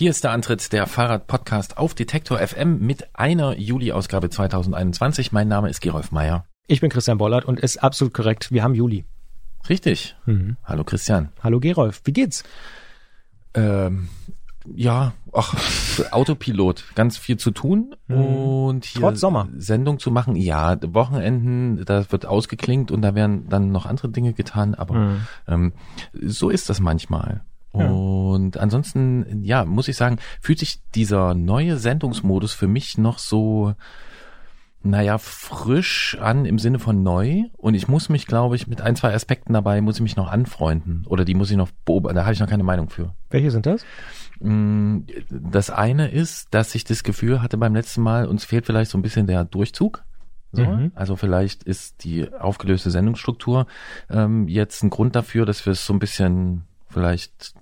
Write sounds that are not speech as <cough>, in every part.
Hier ist der Antritt der Fahrrad-Podcast auf Detektor FM mit einer Juli-Ausgabe 2021. Mein Name ist Gerolf Meyer. Ich bin Christian Bollert und ist absolut korrekt. Wir haben Juli. Richtig. Mhm. Hallo Christian. Hallo Gerolf. Wie geht's? Ähm, ja, ach, Autopilot, ganz viel zu tun mhm. und hier Trotz Sommer. Sendung zu machen. Ja, Wochenenden, da wird ausgeklingt und da werden dann noch andere Dinge getan, aber mhm. ähm, so ist das manchmal. Und ansonsten, ja, muss ich sagen, fühlt sich dieser neue Sendungsmodus für mich noch so, naja, frisch an im Sinne von neu. Und ich muss mich, glaube ich, mit ein, zwei Aspekten dabei, muss ich mich noch anfreunden. Oder die muss ich noch beobachten. Da habe ich noch keine Meinung für. Welche sind das? Mm, das eine ist, dass ich das Gefühl hatte beim letzten Mal, uns fehlt vielleicht so ein bisschen der Durchzug. So, mhm. Also vielleicht ist die aufgelöste Sendungsstruktur ähm, jetzt ein Grund dafür, dass wir es so ein bisschen vielleicht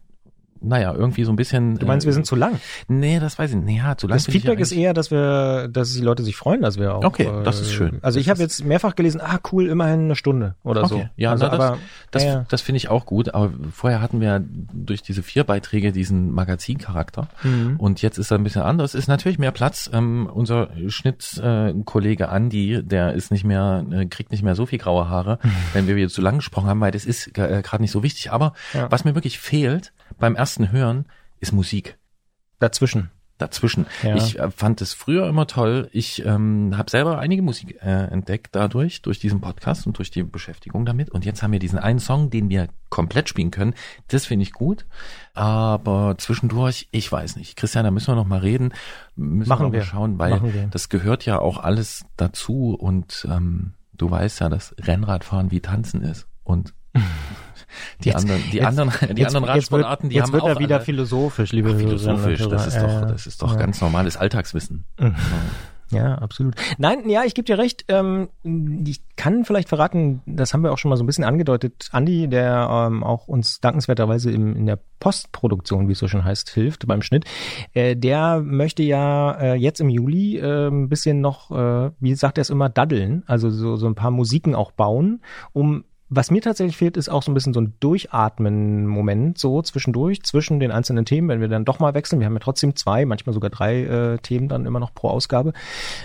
naja, irgendwie so ein bisschen. Du meinst, äh, wir sind zu lang? Nee, das weiß ich nicht. Ja, zu lang. Das Feedback ist eher, dass wir, dass die Leute sich freuen, dass wir auch. Okay, äh, das ist schön. Also ich habe jetzt mehrfach gelesen, ah cool, immerhin eine Stunde oder okay. so. Ja, also, na, das, aber, das, ja, das finde ich auch gut. Aber vorher hatten wir durch diese vier Beiträge diesen Magazincharakter mhm. und jetzt ist er ein bisschen anders. Ist natürlich mehr Platz. Ähm, unser Schnittkollege äh, Andi, der ist nicht mehr, äh, kriegt nicht mehr so viel graue Haare, <laughs> wenn wir wieder zu lang gesprochen haben, weil das ist äh, gerade nicht so wichtig. Aber ja. was mir wirklich fehlt beim ersten Hören ist Musik. Dazwischen. Dazwischen. Ja. Ich äh, fand es früher immer toll. Ich ähm, habe selber einige Musik äh, entdeckt dadurch, durch diesen Podcast und durch die Beschäftigung damit. Und jetzt haben wir diesen einen Song, den wir komplett spielen können. Das finde ich gut. Aber zwischendurch, ich weiß nicht. Christian, da müssen wir noch mal reden. Müssen Machen wir mal schauen, weil das gehört ja auch alles dazu. Und ähm, du weißt ja, dass Rennradfahren wie Tanzen ist. Und <laughs> Die jetzt, anderen, die jetzt, anderen, die jetzt, anderen Radsportarten, die jetzt haben wird auch er wieder alle, philosophisch, liebe Ach, Philosophisch, das ist doch, das ist doch ganz normales Alltagswissen. Mhm. Ja, absolut. Nein, ja, ich gebe dir recht. Ähm, ich kann vielleicht verraten, das haben wir auch schon mal so ein bisschen angedeutet. Andi, der ähm, auch uns dankenswerterweise im, in der Postproduktion, wie es so schon heißt, hilft beim Schnitt, äh, der möchte ja äh, jetzt im Juli äh, ein bisschen noch, äh, wie sagt er es immer, daddeln, also so, so ein paar Musiken auch bauen, um was mir tatsächlich fehlt, ist auch so ein bisschen so ein Durchatmen-Moment, so zwischendurch, zwischen den einzelnen Themen, wenn wir dann doch mal wechseln. Wir haben ja trotzdem zwei, manchmal sogar drei äh, Themen dann immer noch pro Ausgabe.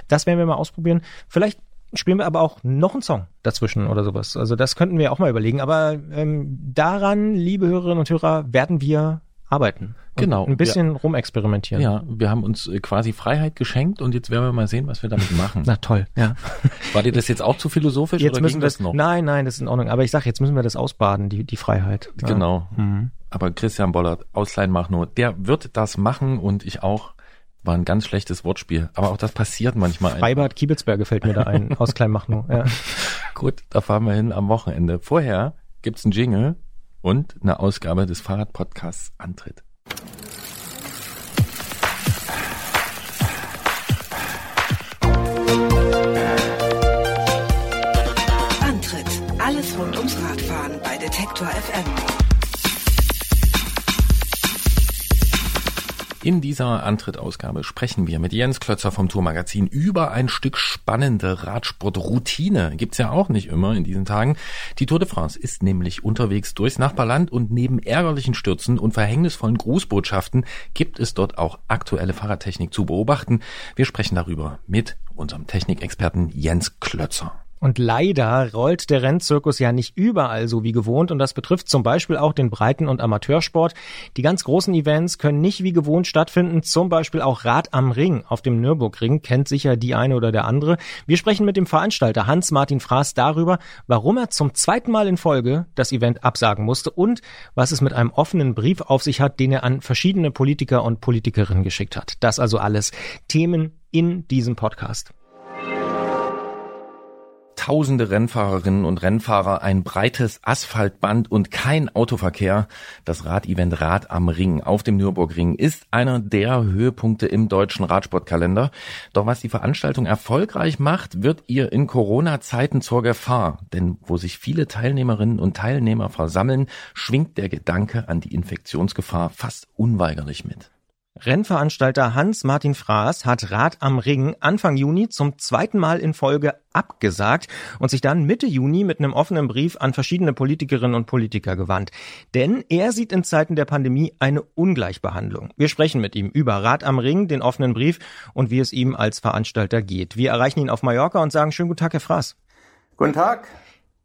Das werden wir mal ausprobieren. Vielleicht spielen wir aber auch noch einen Song dazwischen oder sowas. Also das könnten wir auch mal überlegen. Aber ähm, daran, liebe Hörerinnen und Hörer, werden wir arbeiten. Genau. Ein bisschen ja. rumexperimentieren. Ja, wir haben uns äh, quasi Freiheit geschenkt und jetzt werden wir mal sehen, was wir damit machen. <laughs> Na toll, ja. <laughs> War dir das jetzt auch zu philosophisch jetzt oder müssen wir das noch? Nein, nein, das ist in Ordnung. Aber ich sag, jetzt müssen wir das ausbaden, die, die Freiheit. Ja. Genau. Mhm. Aber Christian Bollert, Ausleihen mach nur, der wird das machen und ich auch. War ein ganz schlechtes Wortspiel. Aber auch das passiert manchmal. Freibad Kiebitzberge fällt mir da ein, <laughs> aus Kleinmachnow. Ja. Gut, da fahren wir hin am Wochenende. Vorher gibt's einen Jingle und eine Ausgabe des Fahrradpodcasts Antritt. Alles rund ums Radfahren bei Detektor FM. In dieser Antrittausgabe sprechen wir mit Jens Klötzer vom Tourmagazin über ein Stück spannende Radsportroutine. Gibt's ja auch nicht immer in diesen Tagen. Die Tour de France ist nämlich unterwegs durchs Nachbarland und neben ärgerlichen Stürzen und verhängnisvollen Grußbotschaften gibt es dort auch aktuelle Fahrradtechnik zu beobachten. Wir sprechen darüber mit unserem Technikexperten Jens Klötzer. Und leider rollt der Rennzirkus ja nicht überall so wie gewohnt und das betrifft zum Beispiel auch den Breiten- und Amateursport. Die ganz großen Events können nicht wie gewohnt stattfinden, zum Beispiel auch Rad am Ring auf dem Nürburgring, kennt sicher die eine oder der andere. Wir sprechen mit dem Veranstalter Hans-Martin Fraß darüber, warum er zum zweiten Mal in Folge das Event absagen musste und was es mit einem offenen Brief auf sich hat, den er an verschiedene Politiker und Politikerinnen geschickt hat. Das also alles Themen in diesem Podcast. Tausende Rennfahrerinnen und Rennfahrer, ein breites Asphaltband und kein Autoverkehr. Das Radevent Rad am Ring auf dem Nürburgring ist einer der Höhepunkte im deutschen Radsportkalender. Doch was die Veranstaltung erfolgreich macht, wird ihr in Corona-Zeiten zur Gefahr. Denn wo sich viele Teilnehmerinnen und Teilnehmer versammeln, schwingt der Gedanke an die Infektionsgefahr fast unweigerlich mit. Rennveranstalter Hans-Martin Fraß hat Rad am Ring Anfang Juni zum zweiten Mal in Folge abgesagt und sich dann Mitte Juni mit einem offenen Brief an verschiedene Politikerinnen und Politiker gewandt. Denn er sieht in Zeiten der Pandemie eine Ungleichbehandlung. Wir sprechen mit ihm über Rad am Ring, den offenen Brief und wie es ihm als Veranstalter geht. Wir erreichen ihn auf Mallorca und sagen schönen guten Tag, Herr Fraß. Guten Tag.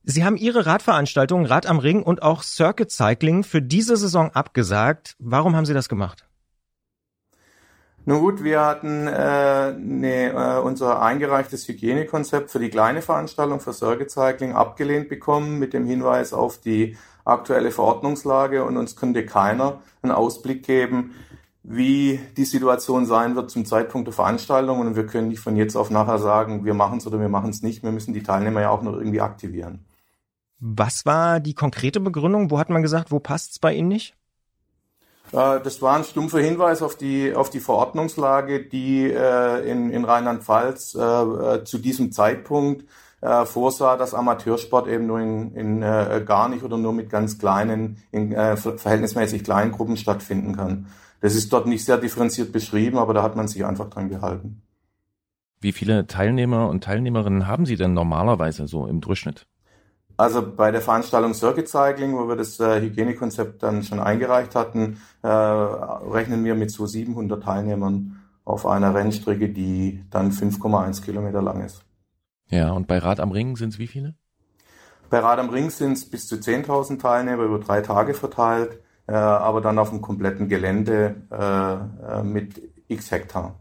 Sie haben Ihre Radveranstaltung Rad am Ring und auch Circuit Cycling für diese Saison abgesagt. Warum haben Sie das gemacht? Nun gut, wir hatten äh, ne, äh, unser eingereichtes Hygienekonzept für die kleine Veranstaltung für Circuit abgelehnt bekommen mit dem Hinweis auf die aktuelle Verordnungslage und uns könnte keiner einen Ausblick geben, wie die Situation sein wird zum Zeitpunkt der Veranstaltung und wir können nicht von jetzt auf nachher sagen, wir machen es oder wir machen es nicht. Wir müssen die Teilnehmer ja auch noch irgendwie aktivieren. Was war die konkrete Begründung? Wo hat man gesagt, wo passt's bei Ihnen nicht? Äh, das war ein stumpfer Hinweis auf die, auf die Verordnungslage, die äh, in, in Rheinland-Pfalz äh, zu diesem Zeitpunkt vorsah, dass Amateursport eben nur in, in gar nicht oder nur mit ganz kleinen, in verhältnismäßig kleinen Gruppen stattfinden kann. Das ist dort nicht sehr differenziert beschrieben, aber da hat man sich einfach dran gehalten. Wie viele Teilnehmer und Teilnehmerinnen haben Sie denn normalerweise so im Durchschnitt? Also bei der Veranstaltung Circuit Cycling, wo wir das äh, Hygienekonzept dann schon eingereicht hatten, äh, rechnen wir mit so 700 Teilnehmern auf einer Rennstrecke, die dann 5,1 Kilometer lang ist. Ja, und bei Rad am Ring sind es wie viele? Bei Rad am Ring sind es bis zu 10.000 Teilnehmer über drei Tage verteilt, äh, aber dann auf dem kompletten Gelände äh, äh mit x Hektar.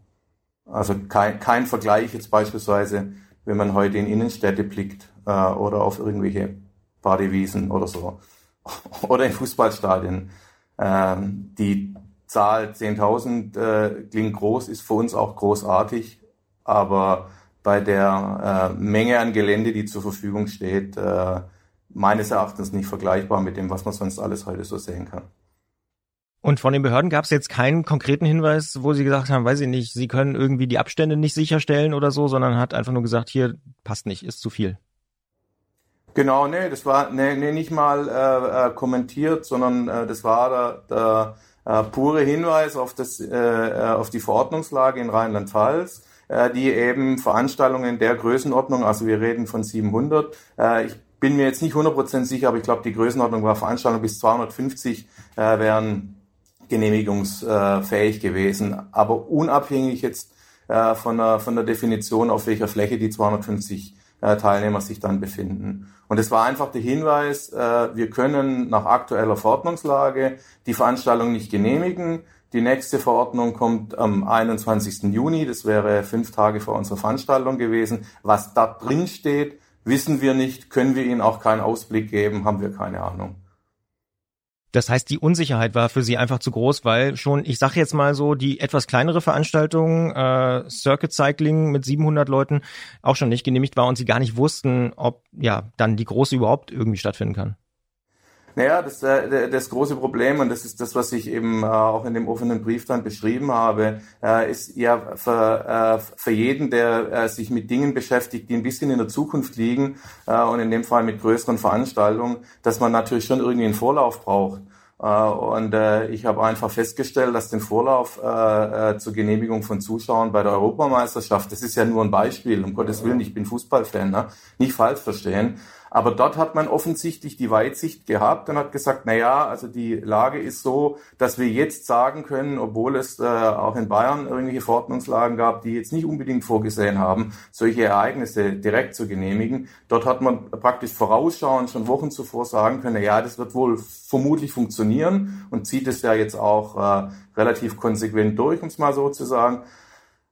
Also kein, kein Vergleich jetzt beispielsweise, wenn man heute in Innenstädte blickt äh, oder auf irgendwelche Badewiesen oder so. <laughs> oder in Fußballstadien. Ähm, die Zahl 10.000 äh, klingt groß, ist für uns auch großartig, aber bei der äh, Menge an Gelände, die zur Verfügung steht, äh, meines Erachtens nicht vergleichbar mit dem, was man sonst alles heute so sehen kann. Und von den Behörden gab es jetzt keinen konkreten Hinweis, wo sie gesagt haben, weiß ich nicht, sie können irgendwie die Abstände nicht sicherstellen oder so, sondern hat einfach nur gesagt, hier passt nicht, ist zu viel. Genau, nee, das war nee, nee, nicht mal äh, äh, kommentiert, sondern äh, das war der, der äh, pure Hinweis auf, das, äh, äh, auf die Verordnungslage in Rheinland-Pfalz, äh, die eben Veranstaltungen der Größenordnung, also wir reden von 700, äh, ich bin mir jetzt nicht 100% sicher, aber ich glaube, die Größenordnung war Veranstaltungen bis 250 äh, wären genehmigungsfähig gewesen. Aber unabhängig jetzt äh, von, der, von der Definition, auf welcher Fläche die 250 äh, Teilnehmer sich dann befinden. Und es war einfach der Hinweis, äh, wir können nach aktueller Verordnungslage die Veranstaltung nicht genehmigen. Die nächste Verordnung kommt am 21. Juni, das wäre fünf Tage vor unserer Veranstaltung gewesen. Was da drin steht, wissen wir nicht, können wir Ihnen auch keinen Ausblick geben, haben wir keine Ahnung. Das heißt, die Unsicherheit war für sie einfach zu groß, weil schon, ich sage jetzt mal so, die etwas kleinere Veranstaltung, äh, Circuit Cycling mit 700 Leuten, auch schon nicht genehmigt war und sie gar nicht wussten, ob ja dann die große überhaupt irgendwie stattfinden kann. Naja, das, äh, das große Problem, und das ist das, was ich eben äh, auch in dem offenen Brief dann beschrieben habe, äh, ist ja für, für jeden, der sich mit Dingen beschäftigt, die ein bisschen in der Zukunft liegen, und in dem Fall mit größeren Veranstaltungen, dass man natürlich schon irgendwie einen Vorlauf braucht. Und ich habe einfach festgestellt, dass den Vorlauf zur Genehmigung von Zuschauern bei der Europameisterschaft, das ist ja nur ein Beispiel, um Gottes Willen, ich bin Fußballfan, ne? nicht falsch verstehen, aber dort hat man offensichtlich die Weitsicht gehabt und hat gesagt, na ja, also die Lage ist so, dass wir jetzt sagen können, obwohl es äh, auch in Bayern irgendwelche Verordnungslagen gab, die jetzt nicht unbedingt vorgesehen haben, solche Ereignisse direkt zu genehmigen. Dort hat man praktisch vorausschauend schon Wochen zuvor sagen können, na ja, das wird wohl vermutlich funktionieren und zieht es ja jetzt auch äh, relativ konsequent durch, um es mal so zu sagen.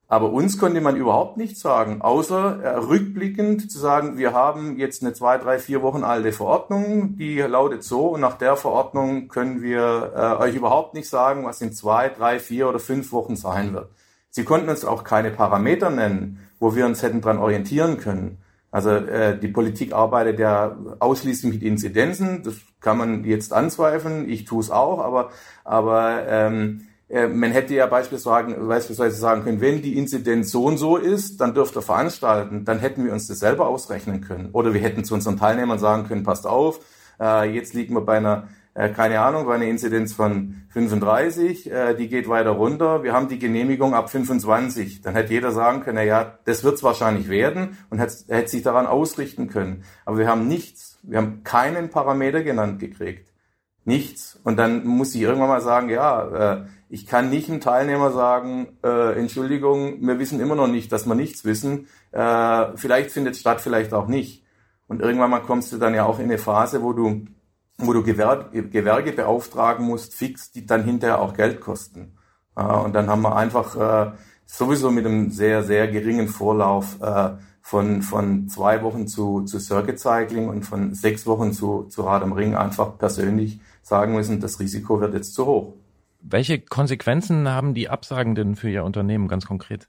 Aber uns konnte man überhaupt nichts sagen, außer äh, rückblickend zu sagen, wir haben jetzt eine zwei, drei, vier Wochen alte Verordnung, die lautet so und nach der Verordnung können wir äh, euch überhaupt nicht sagen, was in zwei, drei, vier oder fünf Wochen sein wird. Sie konnten uns auch keine Parameter nennen, wo wir uns hätten dran orientieren können. Also äh, die Politik arbeitet ja ausschließlich mit Inzidenzen, das kann man jetzt anzweifeln, ich tue es auch, aber, aber ähm, äh, man hätte ja beispielsweise sagen können, wenn die Inzidenz so und so ist, dann dürft ihr veranstalten. Dann hätten wir uns das selber ausrechnen können. Oder wir hätten zu unseren Teilnehmern sagen können, passt auf, äh, jetzt liegen wir bei einer äh, keine Ahnung, war eine Inzidenz von 35, äh, die geht weiter runter, wir haben die Genehmigung ab 25. Dann hätte jeder sagen können, ja, das wird es wahrscheinlich werden und hätte, sich daran ausrichten können. Aber wir haben nichts, wir haben keinen Parameter genannt gekriegt. Nichts. Und dann muss ich irgendwann mal sagen, ja, äh, ich kann nicht einem Teilnehmer sagen, äh, Entschuldigung, wir wissen immer noch nicht, dass wir nichts wissen. Äh, vielleicht findet es statt, vielleicht auch nicht. Und irgendwann mal kommst du dann ja auch in eine Phase, wo du wo du Gewer Gewerke beauftragen musst, fix, die dann hinterher auch Geld kosten. Äh, und dann haben wir einfach äh, sowieso mit einem sehr, sehr geringen Vorlauf äh, von, von zwei Wochen zu, zu Circuit Cycling und von sechs Wochen zu, zu Rad am Ring einfach persönlich sagen müssen, das Risiko wird jetzt zu hoch. Welche Konsequenzen haben die Absagen denn für Ihr Unternehmen ganz konkret?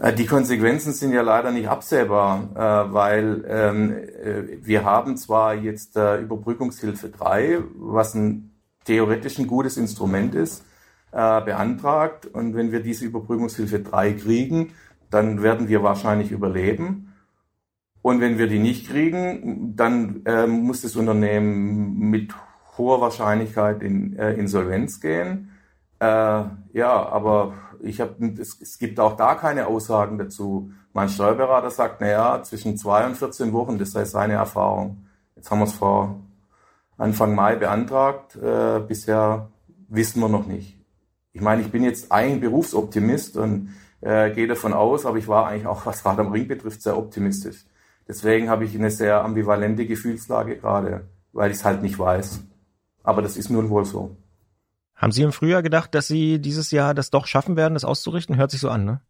Äh, die Konsequenzen sind ja leider nicht absehbar, äh, weil ähm, äh, wir haben zwar jetzt Überbrückungshilfe 3, was ein theoretisch ein gutes Instrument ist, beantragt. Und wenn wir diese Überbrückungshilfe 3 kriegen, dann werden wir wahrscheinlich überleben. Und wenn wir die nicht kriegen, dann muss das Unternehmen mit hoher Wahrscheinlichkeit in Insolvenz gehen. ja, aber ich habe, es, es gibt auch da keine Aussagen dazu. Mein Steuerberater sagt, na ja, zwischen zwei und 14 Wochen, das sei seine Erfahrung. Jetzt haben wir es vor Anfang Mai beantragt. Äh, bisher wissen wir noch nicht. Ich meine, ich bin jetzt eigentlich Berufsoptimist und äh, gehe davon aus, aber ich war eigentlich auch, <laughs> was Rad am Ring betrifft, sehr optimistisch. Deswegen habe ich eine sehr ambivalente Gefühlslage gerade, weil ich es halt nicht weiß. Aber das ist nun wohl so. Haben Sie im Frühjahr gedacht, dass Sie dieses Jahr das doch schaffen werden, das auszurichten? Hört sich so an, ne?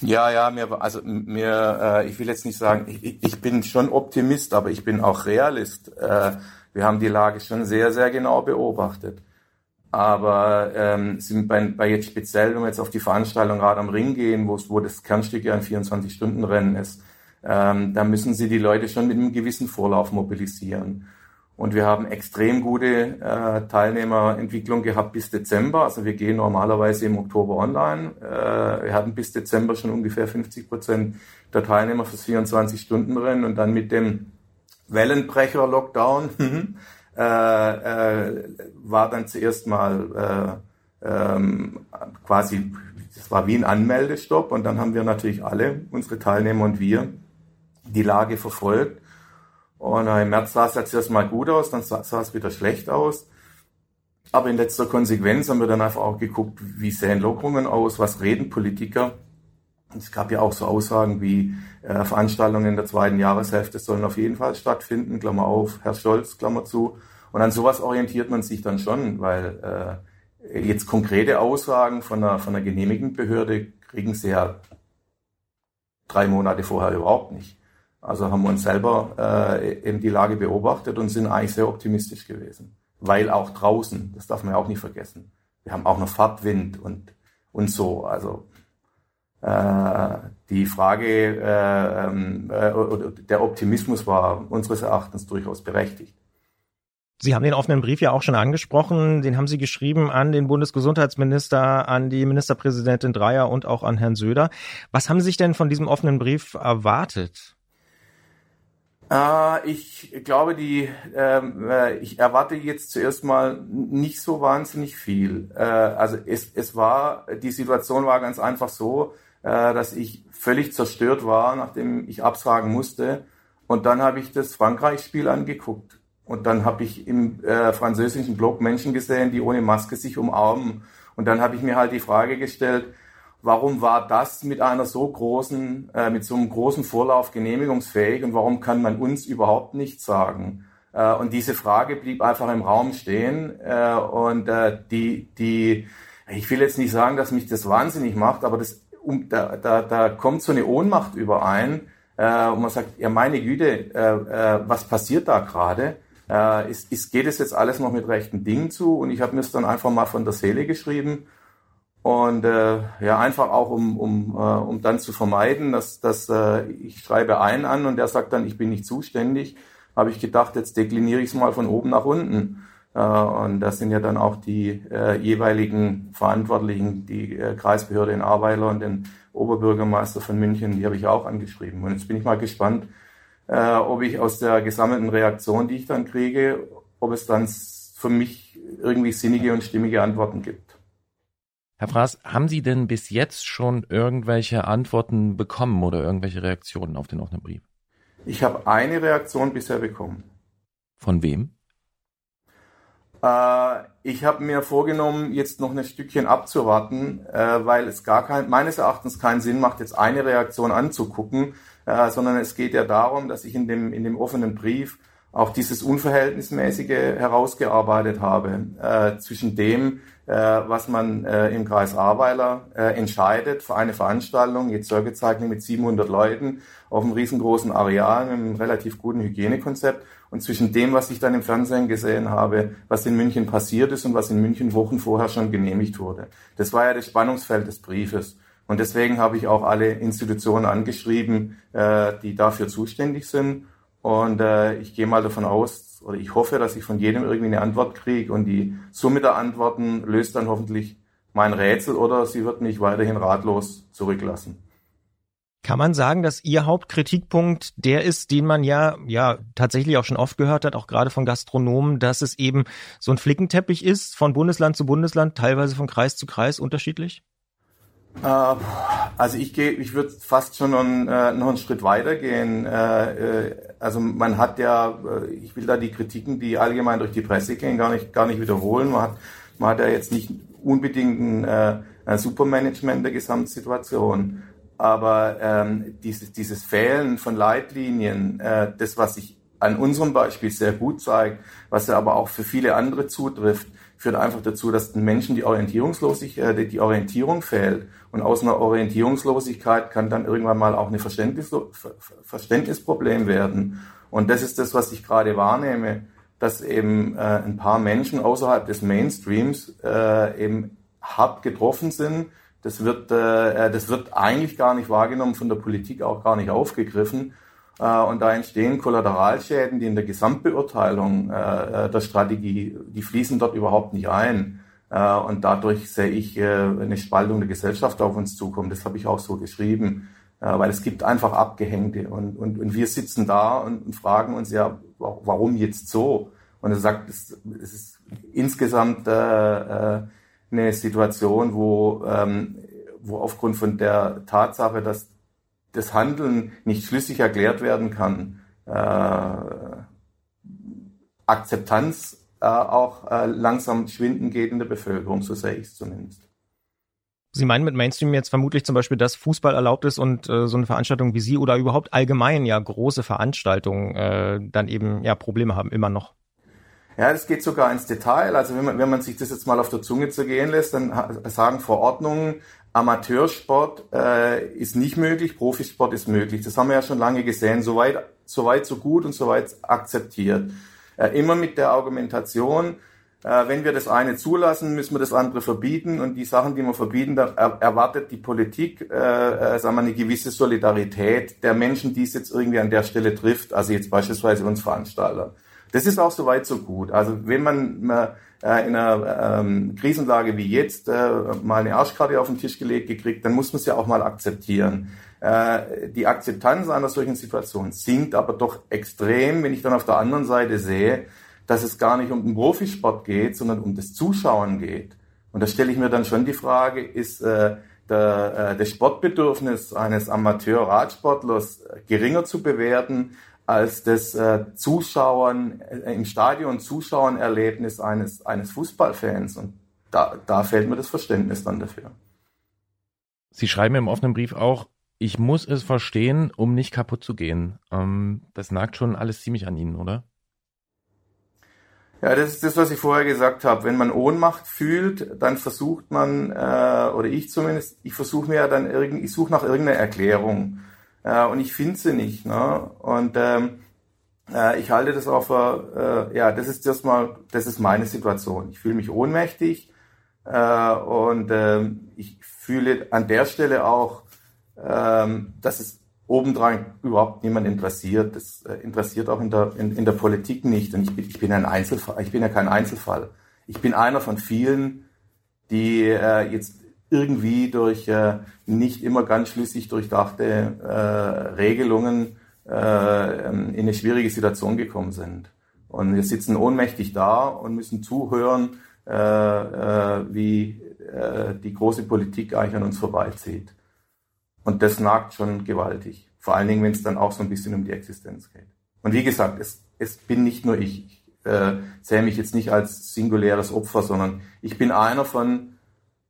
Ja, ja, mir, also mir, äh, ich will jetzt nicht sagen, ich, ich bin schon Optimist, aber ich bin auch Realist. Äh, wir haben die Lage schon sehr, sehr genau beobachtet. Aber ähm, sind bei, bei jetzt speziell, wenn wir jetzt auf die Veranstaltung Rad am Ring gehen, wo, wo das Kernstück ja ein 24-Stunden-Rennen ist, ähm, da müssen Sie die Leute schon mit einem gewissen Vorlauf mobilisieren. Und wir haben extrem gute äh, Teilnehmerentwicklung gehabt bis Dezember. Also wir gehen normalerweise im Oktober online. Äh, wir hatten bis Dezember schon ungefähr 50 Prozent der Teilnehmer fürs 24-Stunden-Rennen und dann mit dem Wellenbrecher-Lockdown <laughs> äh, äh, war dann zuerst mal äh, ähm, quasi, das war wie ein Anmeldestopp und dann haben wir natürlich alle, unsere Teilnehmer und wir, die Lage verfolgt und äh, im März sah es jetzt erstmal gut aus, dann sah, es wieder schlecht aus. Aber in letzter Konsequenz haben wir dann einfach auch geguckt, wie sehen Lockerungen aus, was reden Politiker. Es gab ja auch so Aussagen wie äh, Veranstaltungen in der zweiten Jahreshälfte sollen auf jeden Fall stattfinden, Klammer auf, Herr Scholz, Klammer zu. Und an sowas orientiert man sich dann schon, weil äh, jetzt konkrete Aussagen von einer, von einer genehmigenden Behörde kriegen sie ja drei Monate vorher überhaupt nicht. Also haben wir uns selber äh, eben die Lage beobachtet und sind eigentlich sehr optimistisch gewesen. Weil auch draußen, das darf man ja auch nicht vergessen, wir haben auch noch Fahrtwind und, und so. Also äh, die Frage äh, ähm, äh, der Optimismus war unseres Erachtens durchaus berechtigt. Sie haben den offenen Brief ja auch schon angesprochen. Den haben Sie geschrieben an den Bundesgesundheitsminister, an die Ministerpräsidentin Dreier und auch an Herrn Söder. Was haben Sie sich denn von diesem offenen Brief erwartet? Äh, ich glaube, die, ähm, äh, ich erwarte jetzt zuerst mal nicht so wahnsinnig viel. Äh, also es, es war, die Situation war ganz einfach so, äh, dass ich völlig zerstört war, nachdem ich absagen musste. Und dann habe ich das Frankreich-Spiel angeguckt. Und dann habe ich im äh, französischen Blog Menschen gesehen, die ohne Maske sich umarmen. Und dann habe ich mir halt die Frage gestellt, warum war das mit einer so großen, äh, mit so einem großen Vorlauf genehmigungsfähig und warum kann man uns überhaupt nichts sagen? Äh, und diese Frage blieb einfach im Raum stehen äh, und äh, die, die, ich will jetzt nicht sagen, dass mich das wahnsinnig macht, aber das, um, da, da, da kommt so eine Ohnmacht überein äh, und man sagt, ja meine Güte, äh, was passiert da gerade? Ist, ist, geht es jetzt alles noch mit rechten Dingen zu? Und ich habe mir es dann einfach mal von der Seele geschrieben und äh, ja, einfach auch, um, um, äh, um dann zu vermeiden, dass, dass äh, ich schreibe einen an und der sagt dann, ich bin nicht zuständig, habe ich gedacht, jetzt dekliniere ich es mal von oben nach unten. Äh, und das sind ja dann auch die äh, jeweiligen Verantwortlichen, die äh, Kreisbehörde in Arbeiler und den Oberbürgermeister von München, die habe ich auch angeschrieben. Und jetzt bin ich mal gespannt, äh, ob ich aus der gesammelten Reaktion, die ich dann kriege, ob es dann für mich irgendwie sinnige und stimmige Antworten gibt. Herr Fraß, haben Sie denn bis jetzt schon irgendwelche Antworten bekommen oder irgendwelche Reaktionen auf den offenen Brief? Ich habe eine Reaktion bisher bekommen. Von wem? Äh, ich habe mir vorgenommen, jetzt noch ein Stückchen abzuwarten, äh, weil es gar kein, meines Erachtens keinen Sinn macht, jetzt eine Reaktion anzugucken, äh, sondern es geht ja darum, dass ich in dem, in dem offenen Brief auch dieses Unverhältnismäßige herausgearbeitet habe äh, zwischen dem, äh, was man äh, im Kreis Ahrweiler äh, entscheidet für eine Veranstaltung, jetzt Cycling mit 700 Leuten auf einem riesengroßen Areal mit einem relativ guten Hygienekonzept und zwischen dem, was ich dann im Fernsehen gesehen habe, was in München passiert ist und was in München Wochen vorher schon genehmigt wurde. Das war ja das Spannungsfeld des Briefes. Und deswegen habe ich auch alle Institutionen angeschrieben, äh, die dafür zuständig sind und äh, ich gehe mal davon aus, oder ich hoffe, dass ich von jedem irgendwie eine Antwort kriege und die Summe der Antworten löst dann hoffentlich mein Rätsel oder sie wird mich weiterhin ratlos zurücklassen. Kann man sagen, dass Ihr Hauptkritikpunkt der ist, den man ja, ja, tatsächlich auch schon oft gehört hat, auch gerade von Gastronomen, dass es eben so ein Flickenteppich ist, von Bundesland zu Bundesland, teilweise von Kreis zu Kreis unterschiedlich? Äh, also ich gehe, ich würde fast schon noch, einen, äh, noch einen Schritt weiter gehen. Äh, also man hat ja, ich will da die Kritiken, die allgemein durch die Presse gehen, gar nicht, gar nicht wiederholen. Man hat, man hat ja jetzt nicht unbedingt ein, ein Supermanagement der Gesamtsituation. Aber ähm, dieses, dieses Fehlen von Leitlinien, das, was sich an unserem Beispiel sehr gut zeigt, was ja aber auch für viele andere zutrifft, führt einfach dazu, dass den Menschen die Orientierungslosigkeit, die Orientierung fehlt. Und aus einer Orientierungslosigkeit kann dann irgendwann mal auch ein Verständnis, Verständnisproblem werden. Und das ist das, was ich gerade wahrnehme, dass eben äh, ein paar Menschen außerhalb des Mainstreams äh, eben hart getroffen sind. Das wird, äh, das wird eigentlich gar nicht wahrgenommen, von der Politik auch gar nicht aufgegriffen. Äh, und da entstehen Kollateralschäden, die in der Gesamtbeurteilung äh, der Strategie, die fließen dort überhaupt nicht ein. Äh, und dadurch sehe ich eine Spaltung der Gesellschaft auf uns zukommen. Das habe ich auch so geschrieben, weil es gibt einfach Abgehängte. Und, und, und wir sitzen da und, fragen uns ja, warum jetzt so? Und er sagt, es, es ist insgesamt eine Situation, wo, ähm, wo aufgrund von der Tatsache, dass das Handeln nicht schlüssig erklärt werden kann, äh, Akzeptanz äh, auch äh, langsam schwinden geht in der Bevölkerung, so sehe ich es zumindest. Sie meinen mit Mainstream jetzt vermutlich zum Beispiel, dass Fußball erlaubt ist und äh, so eine Veranstaltung wie Sie oder überhaupt allgemein ja große Veranstaltungen äh, dann eben ja Probleme haben, immer noch. Ja, das geht sogar ins Detail. Also wenn man, wenn man sich das jetzt mal auf der Zunge zergehen lässt, dann sagen Verordnungen, Amateursport äh, ist nicht möglich, Profisport ist möglich. Das haben wir ja schon lange gesehen. Soweit, soweit so gut und soweit akzeptiert. Äh, immer mit der Argumentation, äh, wenn wir das eine zulassen, müssen wir das andere verbieten. Und die Sachen, die wir verbieten, da er, erwartet die Politik, äh, äh, sagen wir, eine gewisse Solidarität der Menschen, die es jetzt irgendwie an der Stelle trifft. Also jetzt beispielsweise uns Veranstalter. Das ist auch soweit so gut. Also wenn man äh, in einer ähm, Krisenlage wie jetzt äh, mal eine Arschkarte auf den Tisch gelegt gekriegt, dann muss man es ja auch mal akzeptieren. Äh, die Akzeptanz einer solchen Situation sinkt aber doch extrem, wenn ich dann auf der anderen Seite sehe, dass es gar nicht um den Profisport geht, sondern um das Zuschauen geht. Und da stelle ich mir dann schon die Frage, ist äh, der, äh, das Sportbedürfnis eines Amateur-Radsportlers geringer zu bewerten als das äh, Zuschauern äh, im Stadion Zuschauernerlebnis eines eines Fußballfans und da, da fällt mir das Verständnis dann dafür. Sie schreiben im offenen Brief auch, ich muss es verstehen, um nicht kaputt zu gehen. Ähm, das nagt schon alles ziemlich an Ihnen, oder? Ja, das ist das, was ich vorher gesagt habe. Wenn man Ohnmacht fühlt, dann versucht man, äh, oder ich zumindest, ich versuche mir ja dann irgendwie, ich suche nach irgendeiner Erklärung. Äh, und ich finde sie nicht. Ne? Und ähm, äh, ich halte das auch für, äh, ja, das ist das mal, das ist meine Situation. Ich fühle mich ohnmächtig äh, und äh, ich fühle an der Stelle auch, äh, dass es obendrein überhaupt niemand interessiert. Das äh, interessiert auch in der, in, in der Politik nicht. Und ich bin, ich bin ein Einzelfall, ich bin ja kein Einzelfall. Ich bin einer von vielen, die äh, jetzt irgendwie durch äh, nicht immer ganz schlüssig durchdachte äh, Regelungen äh, in eine schwierige Situation gekommen sind. Und wir sitzen ohnmächtig da und müssen zuhören, äh, äh, wie äh, die große Politik eigentlich an uns vorbeizieht. Und das nagt schon gewaltig. Vor allen Dingen, wenn es dann auch so ein bisschen um die Existenz geht. Und wie gesagt, es, es bin nicht nur ich. Ich äh, sehe mich jetzt nicht als singuläres Opfer, sondern ich bin einer von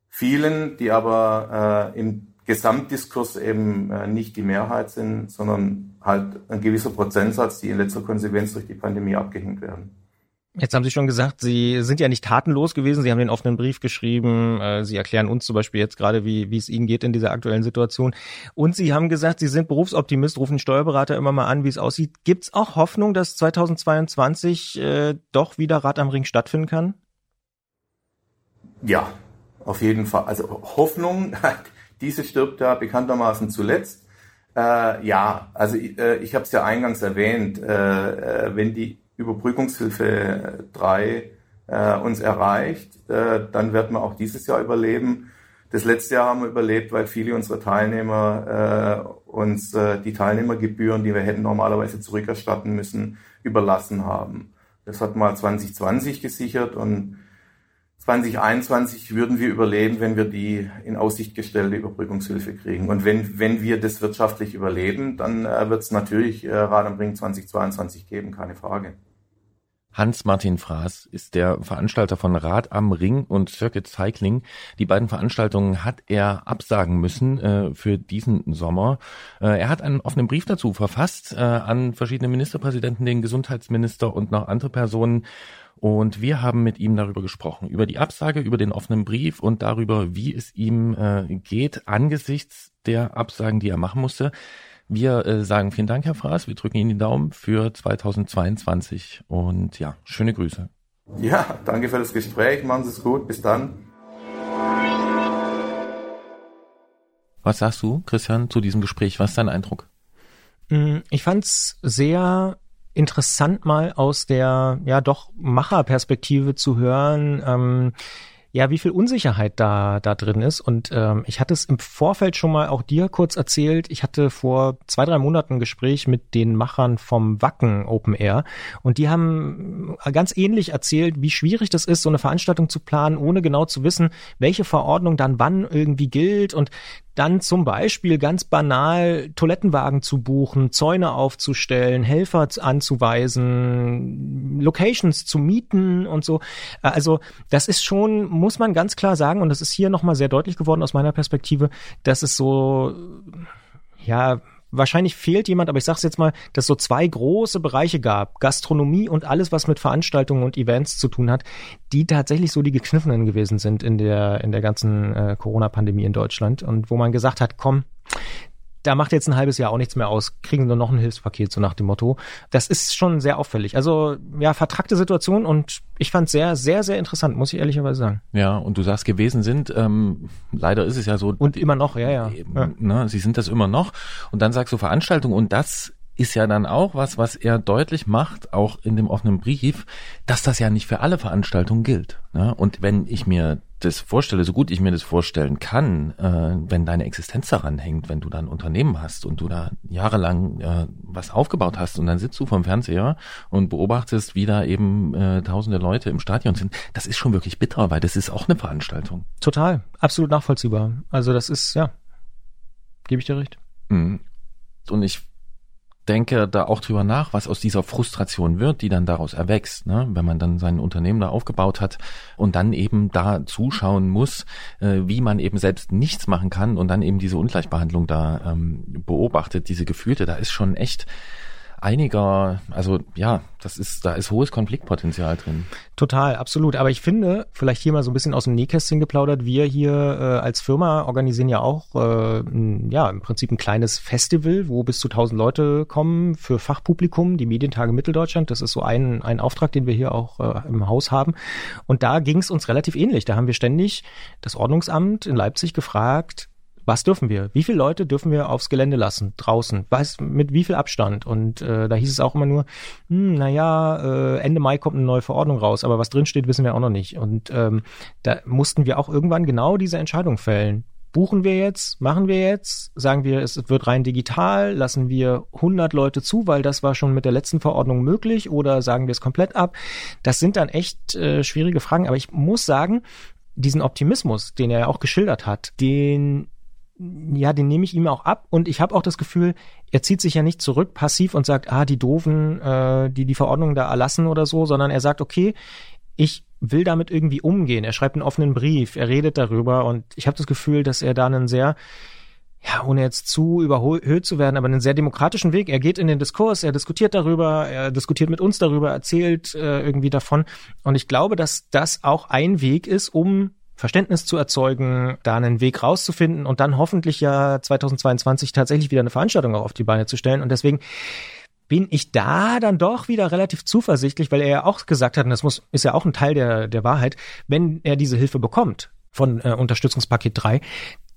vielen, die aber äh, im Gesamtdiskurs eben äh, nicht die Mehrheit sind, sondern halt ein gewisser Prozentsatz, die in letzter Konsequenz durch die Pandemie abgehängt werden. Jetzt haben Sie schon gesagt, Sie sind ja nicht tatenlos gewesen. Sie haben den offenen Brief geschrieben. Äh, Sie erklären uns zum Beispiel jetzt gerade, wie, wie es Ihnen geht in dieser aktuellen Situation. Und Sie haben gesagt, Sie sind Berufsoptimist, rufen Steuerberater immer mal an, wie es aussieht. Gibt es auch Hoffnung, dass 2022 äh, doch wieder Rad am Ring stattfinden kann? Ja, auf jeden Fall. Also Hoffnung, <laughs> diese stirbt ja bekanntermaßen zuletzt. Äh, ja, also äh, ich habe es ja eingangs erwähnt, äh, äh wenn die Überbrückungshilfe 3 äh, uns erreicht, äh, dann wird man auch dieses Jahr überleben. Das letzte Jahr haben wir überlebt, weil viele unserer Teilnehmer äh, uns äh, die Teilnehmergebühren, die wir hätten normalerweise zurückerstatten müssen, überlassen haben. Das hat mal 2020 gesichert und 2021 würden wir überleben, wenn wir die in Aussicht gestellte Überbrückungshilfe kriegen. Und wenn, wenn wir das wirtschaftlich überleben, dann äh, wird es natürlich äh, Rad am Ring 2022 geben, keine Frage. Hans-Martin Fraß ist der Veranstalter von Rad am Ring und Circuit Cycling. Die beiden Veranstaltungen hat er absagen müssen äh, für diesen Sommer. Äh, er hat einen offenen Brief dazu verfasst äh, an verschiedene Ministerpräsidenten, den Gesundheitsminister und noch andere Personen. Und wir haben mit ihm darüber gesprochen, über die Absage, über den offenen Brief und darüber, wie es ihm äh, geht angesichts der Absagen, die er machen musste. Wir äh, sagen vielen Dank, Herr Fraß. Wir drücken Ihnen die Daumen für 2022 und ja, schöne Grüße. Ja, danke für das Gespräch. Machen Sie es gut. Bis dann. Was sagst du, Christian, zu diesem Gespräch? Was ist dein Eindruck? Mm, ich fand's sehr interessant, mal aus der ja doch Macherperspektive zu hören. Ähm, ja, wie viel Unsicherheit da, da drin ist. Und ähm, ich hatte es im Vorfeld schon mal auch dir kurz erzählt. Ich hatte vor zwei, drei Monaten ein Gespräch mit den Machern vom Wacken Open Air. Und die haben ganz ähnlich erzählt, wie schwierig das ist, so eine Veranstaltung zu planen, ohne genau zu wissen, welche Verordnung dann wann irgendwie gilt. Und dann zum Beispiel ganz banal Toilettenwagen zu buchen, Zäune aufzustellen, Helfer anzuweisen, Locations zu mieten und so. Also das ist schon, muss man ganz klar sagen, und das ist hier nochmal sehr deutlich geworden aus meiner Perspektive, dass es so, ja, wahrscheinlich fehlt jemand, aber ich sage es jetzt mal, dass so zwei große Bereiche gab, Gastronomie und alles, was mit Veranstaltungen und Events zu tun hat, die tatsächlich so die gekniffenen gewesen sind in der in der ganzen äh, Corona-Pandemie in Deutschland und wo man gesagt hat, komm, da macht jetzt ein halbes Jahr auch nichts mehr aus, kriegen nur noch ein Hilfspaket, so nach dem Motto. Das ist schon sehr auffällig. Also ja, vertrackte Situation und ich fand sehr, sehr, sehr interessant, muss ich ehrlicherweise sagen. Ja, und du sagst gewesen sind, ähm, leider ist es ja so. Und immer noch, ja, ja. ja. Ne, sie sind das immer noch. Und dann sagst du Veranstaltung und das ist ja dann auch was, was er deutlich macht, auch in dem offenen Brief, dass das ja nicht für alle Veranstaltungen gilt. Ne? Und wenn ich mir das vorstelle, so gut ich mir das vorstellen kann, äh, wenn deine Existenz daran hängt, wenn du da ein Unternehmen hast und du da jahrelang äh, was aufgebaut hast und dann sitzt du vom Fernseher und beobachtest, wie da eben äh, tausende Leute im Stadion sind, das ist schon wirklich bitter, weil das ist auch eine Veranstaltung. Total, absolut nachvollziehbar. Also das ist, ja, gebe ich dir recht. Mhm. Und ich denke da auch drüber nach, was aus dieser Frustration wird, die dann daraus erwächst, ne? wenn man dann sein Unternehmen da aufgebaut hat und dann eben da zuschauen muss, äh, wie man eben selbst nichts machen kann und dann eben diese Ungleichbehandlung da ähm, beobachtet, diese Gefühlte, da ist schon echt einiger, also ja, das ist, da ist hohes Konfliktpotenzial drin. Total, absolut. Aber ich finde, vielleicht hier mal so ein bisschen aus dem Nähkästchen geplaudert, wir hier äh, als Firma organisieren ja auch, äh, ja, im Prinzip ein kleines Festival, wo bis zu 1000 Leute kommen für Fachpublikum, die Medientage Mitteldeutschland. Das ist so ein, ein Auftrag, den wir hier auch äh, im Haus haben. Und da ging es uns relativ ähnlich. Da haben wir ständig das Ordnungsamt in Leipzig gefragt, was dürfen wir? Wie viele Leute dürfen wir aufs Gelände lassen, draußen? Was, mit wie viel Abstand? Und äh, da hieß es auch immer nur, hm, naja, äh, Ende Mai kommt eine neue Verordnung raus, aber was drin steht, wissen wir auch noch nicht. Und ähm, da mussten wir auch irgendwann genau diese Entscheidung fällen. buchen wir jetzt, machen wir jetzt, sagen wir, es wird rein digital, lassen wir 100 Leute zu, weil das war schon mit der letzten Verordnung möglich oder sagen wir es komplett ab? Das sind dann echt äh, schwierige Fragen, aber ich muss sagen, diesen Optimismus, den er ja auch geschildert hat, den ja, den nehme ich ihm auch ab und ich habe auch das Gefühl, er zieht sich ja nicht zurück passiv und sagt, ah, die doofen, äh, die die Verordnung da erlassen oder so, sondern er sagt, okay, ich will damit irgendwie umgehen. Er schreibt einen offenen Brief, er redet darüber und ich habe das Gefühl, dass er da einen sehr ja, ohne jetzt zu überhöht zu werden, aber einen sehr demokratischen Weg. Er geht in den Diskurs, er diskutiert darüber, er diskutiert mit uns darüber, erzählt äh, irgendwie davon. Und ich glaube, dass das auch ein Weg ist, um Verständnis zu erzeugen, da einen Weg rauszufinden und dann hoffentlich ja 2022 tatsächlich wieder eine Veranstaltung auch auf die Beine zu stellen. Und deswegen bin ich da dann doch wieder relativ zuversichtlich, weil er ja auch gesagt hat, und das muss, ist ja auch ein Teil der, der Wahrheit, wenn er diese Hilfe bekommt von äh, Unterstützungspaket 3,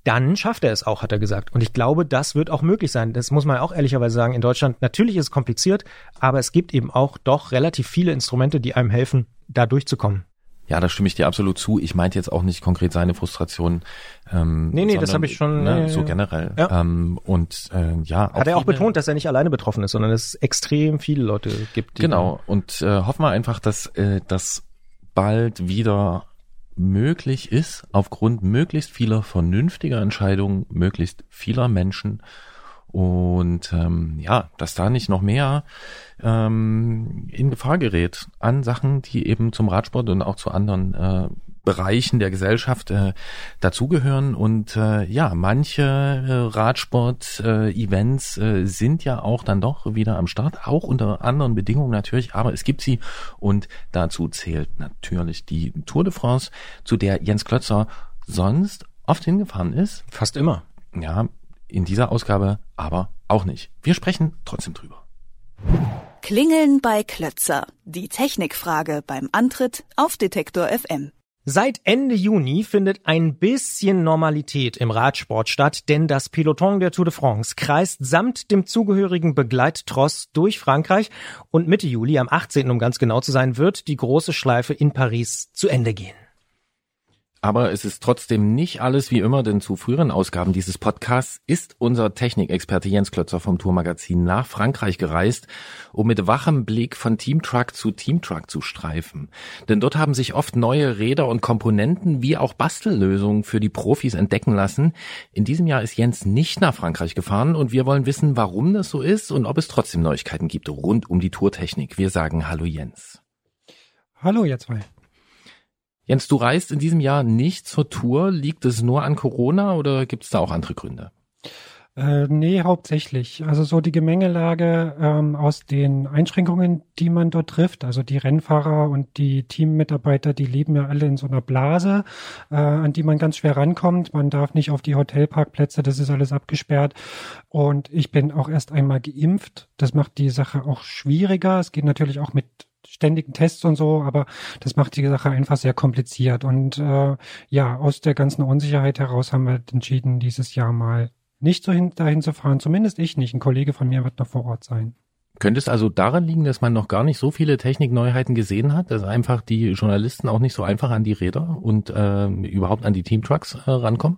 dann schafft er es auch, hat er gesagt. Und ich glaube, das wird auch möglich sein. Das muss man auch ehrlicherweise sagen. In Deutschland natürlich ist es kompliziert, aber es gibt eben auch doch relativ viele Instrumente, die einem helfen, da durchzukommen. Ja, da stimme ich dir absolut zu. Ich meinte jetzt auch nicht konkret seine Frustration. Ähm, nee, nee, sondern, das habe ich schon. Ne, so generell. Ja. Ähm, und äh, ja. Hat er auch betont, dass er nicht alleine betroffen ist, sondern es extrem viele Leute gibt. genau. Und äh, hoffen wir einfach, dass äh, das bald wieder möglich ist, aufgrund möglichst vieler vernünftiger Entscheidungen, möglichst vieler Menschen und ähm, ja, dass da nicht noch mehr ähm, in Gefahr gerät an Sachen, die eben zum Radsport und auch zu anderen äh, Bereichen der Gesellschaft äh, dazugehören. Und äh, ja, manche äh, Radsport-Events äh, äh, sind ja auch dann doch wieder am Start, auch unter anderen Bedingungen natürlich, aber es gibt sie und dazu zählt natürlich die Tour de France, zu der Jens Klötzer sonst oft hingefahren ist. Fast immer. Ja, in dieser Ausgabe aber auch nicht. Wir sprechen trotzdem drüber. Klingeln bei Klötzer. Die Technikfrage beim Antritt auf Detektor FM. Seit Ende Juni findet ein bisschen Normalität im Radsport statt, denn das Peloton der Tour de France kreist samt dem zugehörigen Begleittross durch Frankreich und Mitte Juli, am 18. um ganz genau zu sein, wird die große Schleife in Paris zu Ende gehen. Aber es ist trotzdem nicht alles wie immer, denn zu früheren Ausgaben dieses Podcasts ist unser Technikexperte Jens Klötzer vom Tourmagazin nach Frankreich gereist, um mit wachem Blick von Teamtruck zu Teamtruck zu streifen. Denn dort haben sich oft neue Räder und Komponenten wie auch Bastellösungen für die Profis entdecken lassen. In diesem Jahr ist Jens nicht nach Frankreich gefahren und wir wollen wissen, warum das so ist und ob es trotzdem Neuigkeiten gibt rund um die Tourtechnik. Wir sagen Hallo Jens. Hallo ihr zwei. Jens, du reist in diesem Jahr nicht zur Tour. Liegt es nur an Corona oder gibt es da auch andere Gründe? Äh, nee, hauptsächlich. Also so die Gemengelage ähm, aus den Einschränkungen, die man dort trifft. Also die Rennfahrer und die Teammitarbeiter, die leben ja alle in so einer Blase, äh, an die man ganz schwer rankommt. Man darf nicht auf die Hotelparkplätze, das ist alles abgesperrt. Und ich bin auch erst einmal geimpft. Das macht die Sache auch schwieriger. Es geht natürlich auch mit ständigen Tests und so, aber das macht die Sache einfach sehr kompliziert. Und äh, ja, aus der ganzen Unsicherheit heraus haben wir entschieden, dieses Jahr mal nicht so hin, dahin zu fahren. Zumindest ich nicht. Ein Kollege von mir wird noch vor Ort sein. Könnte es also daran liegen, dass man noch gar nicht so viele Technikneuheiten gesehen hat, dass einfach die Journalisten auch nicht so einfach an die Räder und äh, überhaupt an die Teamtrucks äh, rankommen?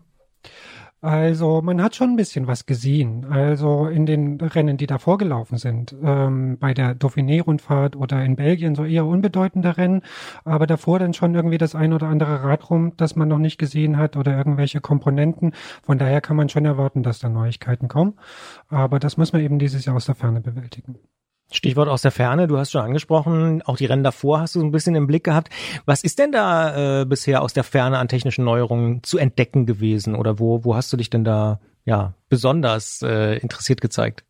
Also man hat schon ein bisschen was gesehen. Also in den Rennen, die da vorgelaufen sind, ähm, bei der Dauphiné-Rundfahrt oder in Belgien so eher unbedeutende Rennen, aber davor dann schon irgendwie das ein oder andere Rad rum, das man noch nicht gesehen hat oder irgendwelche Komponenten. Von daher kann man schon erwarten, dass da Neuigkeiten kommen. Aber das muss man eben dieses Jahr aus der Ferne bewältigen. Stichwort aus der Ferne, du hast schon angesprochen, auch die Rennen davor hast du so ein bisschen im Blick gehabt. Was ist denn da äh, bisher aus der Ferne an technischen Neuerungen zu entdecken gewesen oder wo, wo hast du dich denn da ja besonders äh, interessiert gezeigt?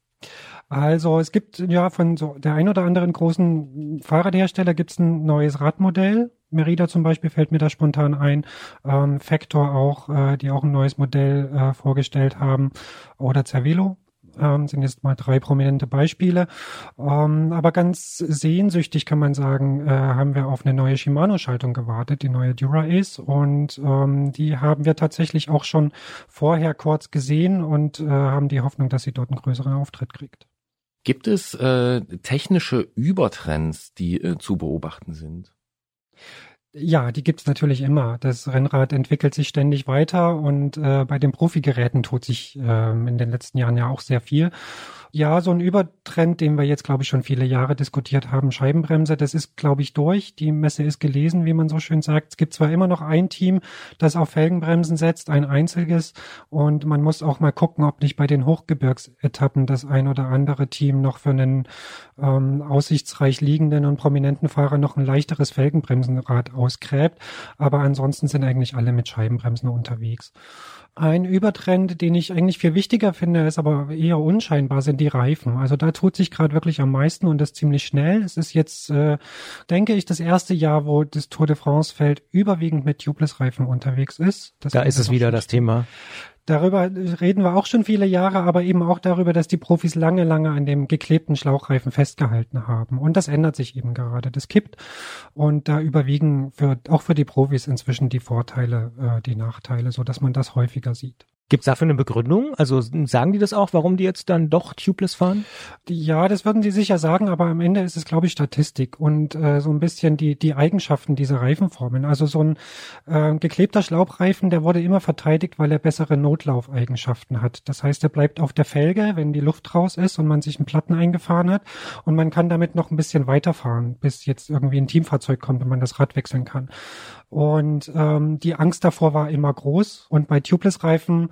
Also es gibt ja von so der ein oder anderen großen Fahrradhersteller gibt's ein neues Radmodell. Merida zum Beispiel fällt mir da spontan ein. Ähm, Factor auch, äh, die auch ein neues Modell äh, vorgestellt haben. Oder Cervelo ähm, sind jetzt mal drei prominente Beispiele. Ähm, aber ganz sehnsüchtig kann man sagen, äh, haben wir auf eine neue Shimano-Schaltung gewartet, die neue Dura Ace. Und ähm, die haben wir tatsächlich auch schon vorher kurz gesehen und äh, haben die Hoffnung, dass sie dort einen größeren Auftritt kriegt. Gibt es äh, technische Übertrends, die äh, zu beobachten sind? Ja, die gibt's natürlich immer. Das Rennrad entwickelt sich ständig weiter und äh, bei den Profigeräten tut sich äh, in den letzten Jahren ja auch sehr viel. Ja, so ein Übertrend, den wir jetzt, glaube ich, schon viele Jahre diskutiert haben, Scheibenbremse, das ist, glaube ich, durch. Die Messe ist gelesen, wie man so schön sagt. Es gibt zwar immer noch ein Team, das auf Felgenbremsen setzt, ein einziges. Und man muss auch mal gucken, ob nicht bei den Hochgebirgsetappen das ein oder andere Team noch für einen ähm, aussichtsreich liegenden und prominenten Fahrer noch ein leichteres Felgenbremsenrad ausgräbt. Aber ansonsten sind eigentlich alle mit Scheibenbremsen unterwegs. Ein Übertrend, den ich eigentlich viel wichtiger finde, ist aber eher unscheinbar, sind die Reifen. Also da tut sich gerade wirklich am meisten und das ziemlich schnell. Es ist jetzt, äh, denke ich, das erste Jahr, wo das Tour de France Feld überwiegend mit Tubeless-Reifen unterwegs ist. Das da ist es wieder das Thema. Darüber reden wir auch schon viele Jahre, aber eben auch darüber, dass die Profis lange, lange an dem geklebten Schlauchreifen festgehalten haben. Und das ändert sich eben gerade. Das kippt. Und da überwiegen für, auch für die Profis inzwischen die Vorteile, äh, die Nachteile, so dass man das häufiger sieht. Gibt es dafür eine Begründung? Also sagen die das auch, warum die jetzt dann doch tubeless fahren? Ja, das würden die sicher sagen, aber am Ende ist es, glaube ich, Statistik und äh, so ein bisschen die, die Eigenschaften dieser Reifenformen. Also so ein äh, geklebter Schlaubreifen, der wurde immer verteidigt, weil er bessere Notlaufeigenschaften hat. Das heißt, er bleibt auf der Felge, wenn die Luft raus ist und man sich einen Platten eingefahren hat und man kann damit noch ein bisschen weiterfahren, bis jetzt irgendwie ein Teamfahrzeug kommt und man das Rad wechseln kann. Und ähm, die Angst davor war immer groß. Und bei Tubeless-Reifen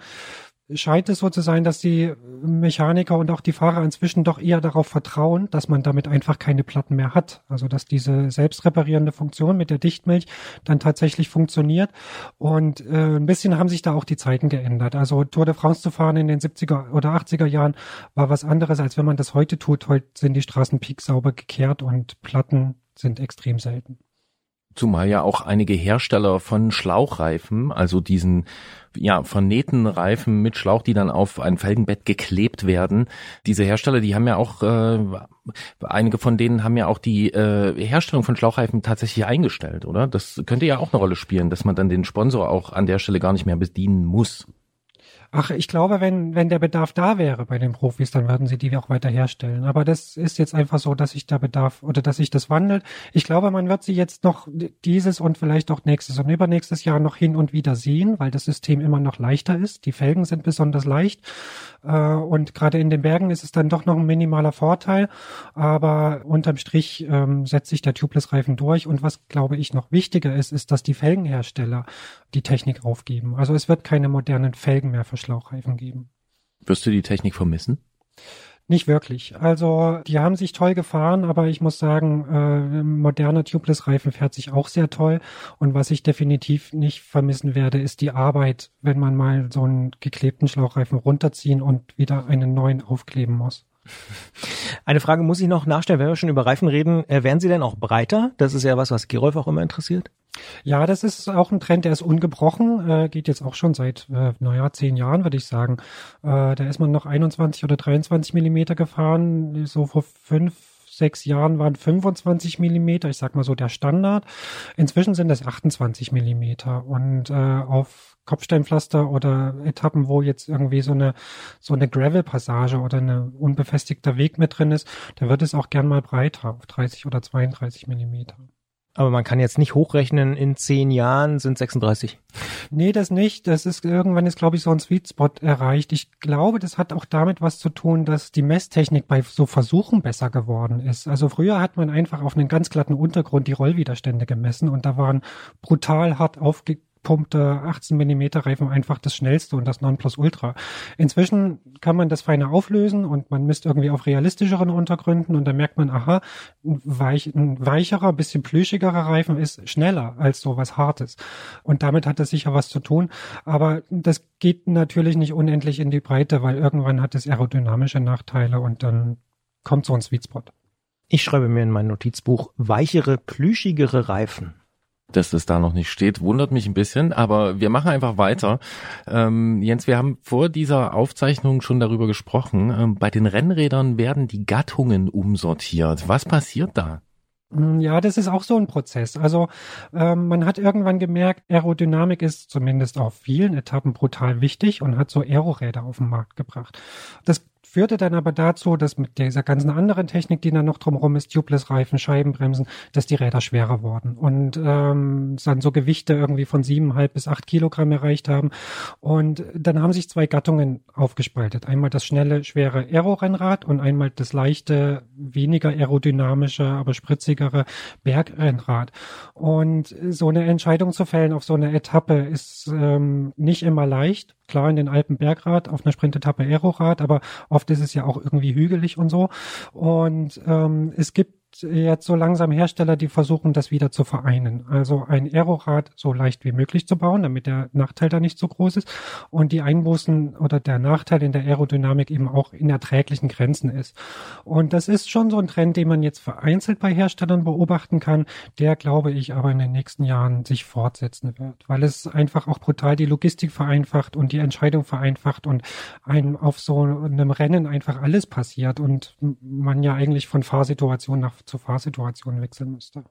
scheint es so zu sein, dass die Mechaniker und auch die Fahrer inzwischen doch eher darauf vertrauen, dass man damit einfach keine Platten mehr hat. Also dass diese selbstreparierende Funktion mit der Dichtmilch dann tatsächlich funktioniert. Und äh, ein bisschen haben sich da auch die Zeiten geändert. Also Tour de France zu fahren in den 70er oder 80er Jahren war was anderes, als wenn man das heute tut. Heute sind die Straßen sauber gekehrt und Platten sind extrem selten. Zumal ja auch einige Hersteller von Schlauchreifen, also diesen ja vernähten Reifen mit Schlauch, die dann auf ein Felgenbett geklebt werden. Diese Hersteller, die haben ja auch äh, einige von denen haben ja auch die äh, Herstellung von Schlauchreifen tatsächlich eingestellt, oder? Das könnte ja auch eine Rolle spielen, dass man dann den Sponsor auch an der Stelle gar nicht mehr bedienen muss. Ach, ich glaube, wenn, wenn der Bedarf da wäre bei den Profis, dann würden sie die auch weiter herstellen. Aber das ist jetzt einfach so, dass sich der Bedarf oder dass sich das wandelt. Ich glaube, man wird sie jetzt noch dieses und vielleicht auch nächstes und übernächstes Jahr noch hin und wieder sehen, weil das System immer noch leichter ist. Die Felgen sind besonders leicht. Äh, und gerade in den Bergen ist es dann doch noch ein minimaler Vorteil. Aber unterm Strich ähm, setzt sich der Tubeless-Reifen durch. Und was, glaube ich, noch wichtiger ist, ist, dass die Felgenhersteller die Technik aufgeben. Also es wird keine modernen Felgen mehr für Schlauchreifen geben. Wirst du die Technik vermissen? Nicht wirklich. Also die haben sich toll gefahren, aber ich muss sagen, äh, moderner Tubeless-Reifen fährt sich auch sehr toll. Und was ich definitiv nicht vermissen werde, ist die Arbeit, wenn man mal so einen geklebten Schlauchreifen runterziehen und wieder einen neuen aufkleben muss. Eine Frage muss ich noch nachstellen, wenn wir schon über Reifen reden. Äh, werden sie denn auch breiter? Das ist ja was, was Gerolf auch immer interessiert. Ja, das ist auch ein Trend, der ist ungebrochen, äh, geht jetzt auch schon seit, äh, naja, zehn Jahren, würde ich sagen. Äh, da ist man noch 21 oder 23 Millimeter gefahren, so vor fünf, sechs Jahren waren 25 Millimeter, ich sag mal so der Standard. Inzwischen sind es 28 Millimeter und äh, auf Kopfsteinpflaster oder Etappen, wo jetzt irgendwie so eine so eine Gravel-Passage oder eine unbefestigter Weg mit drin ist, da wird es auch gern mal breiter auf 30 oder 32 Millimeter. Aber man kann jetzt nicht hochrechnen, in zehn Jahren sind 36. Nee, das nicht. Das ist irgendwann ist, glaube ich, so ein Sweet Spot erreicht. Ich glaube, das hat auch damit was zu tun, dass die Messtechnik bei so Versuchen besser geworden ist. Also früher hat man einfach auf einen ganz glatten Untergrund die Rollwiderstände gemessen und da waren brutal hart aufge aufgepumpte 18 mm Reifen einfach das schnellste und das Nonplusultra. Inzwischen kann man das feiner auflösen und man misst irgendwie auf realistischeren Untergründen und dann merkt man, aha, ein, weich, ein weicherer, bisschen plüschigerer Reifen ist schneller als so was Hartes. Und damit hat das sicher was zu tun. Aber das geht natürlich nicht unendlich in die Breite, weil irgendwann hat es aerodynamische Nachteile und dann kommt so ein Sweet Spot. Ich schreibe mir in mein Notizbuch weichere, plüschigere Reifen dass das da noch nicht steht, wundert mich ein bisschen, aber wir machen einfach weiter. Ähm, Jens, wir haben vor dieser Aufzeichnung schon darüber gesprochen. Ähm, bei den Rennrädern werden die Gattungen umsortiert. Was passiert da? Hm, ja, das ist auch so ein Prozess. Also ähm, man hat irgendwann gemerkt, Aerodynamik ist zumindest auf vielen Etappen brutal wichtig und hat so Aeroräder auf den Markt gebracht. Das führte dann aber dazu, dass mit dieser ganzen anderen Technik, die dann noch drumherum ist, Tubeless-Reifen, Scheibenbremsen, dass die Räder schwerer wurden und ähm, dann so Gewichte irgendwie von siebeneinhalb bis acht Kilogramm erreicht haben. Und dann haben sich zwei Gattungen aufgespaltet. Einmal das schnelle, schwere Aero-Rennrad und einmal das leichte, weniger aerodynamische, aber spritzigere Bergrennrad. Und so eine Entscheidung zu fällen auf so eine Etappe ist ähm, nicht immer leicht. Klar, in den Alpen Bergrad, auf einer Sprintetappe Aerorad, aber oft ist es ja auch irgendwie hügelig und so. Und ähm, es gibt jetzt so langsam Hersteller, die versuchen, das wieder zu vereinen. Also ein Aerorad so leicht wie möglich zu bauen, damit der Nachteil da nicht so groß ist und die Einbußen oder der Nachteil in der Aerodynamik eben auch in erträglichen Grenzen ist. Und das ist schon so ein Trend, den man jetzt vereinzelt bei Herstellern beobachten kann, der glaube ich aber in den nächsten Jahren sich fortsetzen wird, weil es einfach auch brutal die Logistik vereinfacht und die Entscheidung vereinfacht und einem auf so einem Rennen einfach alles passiert und man ja eigentlich von Fahrsituation nach zur Fahrsituation wechseln müsste.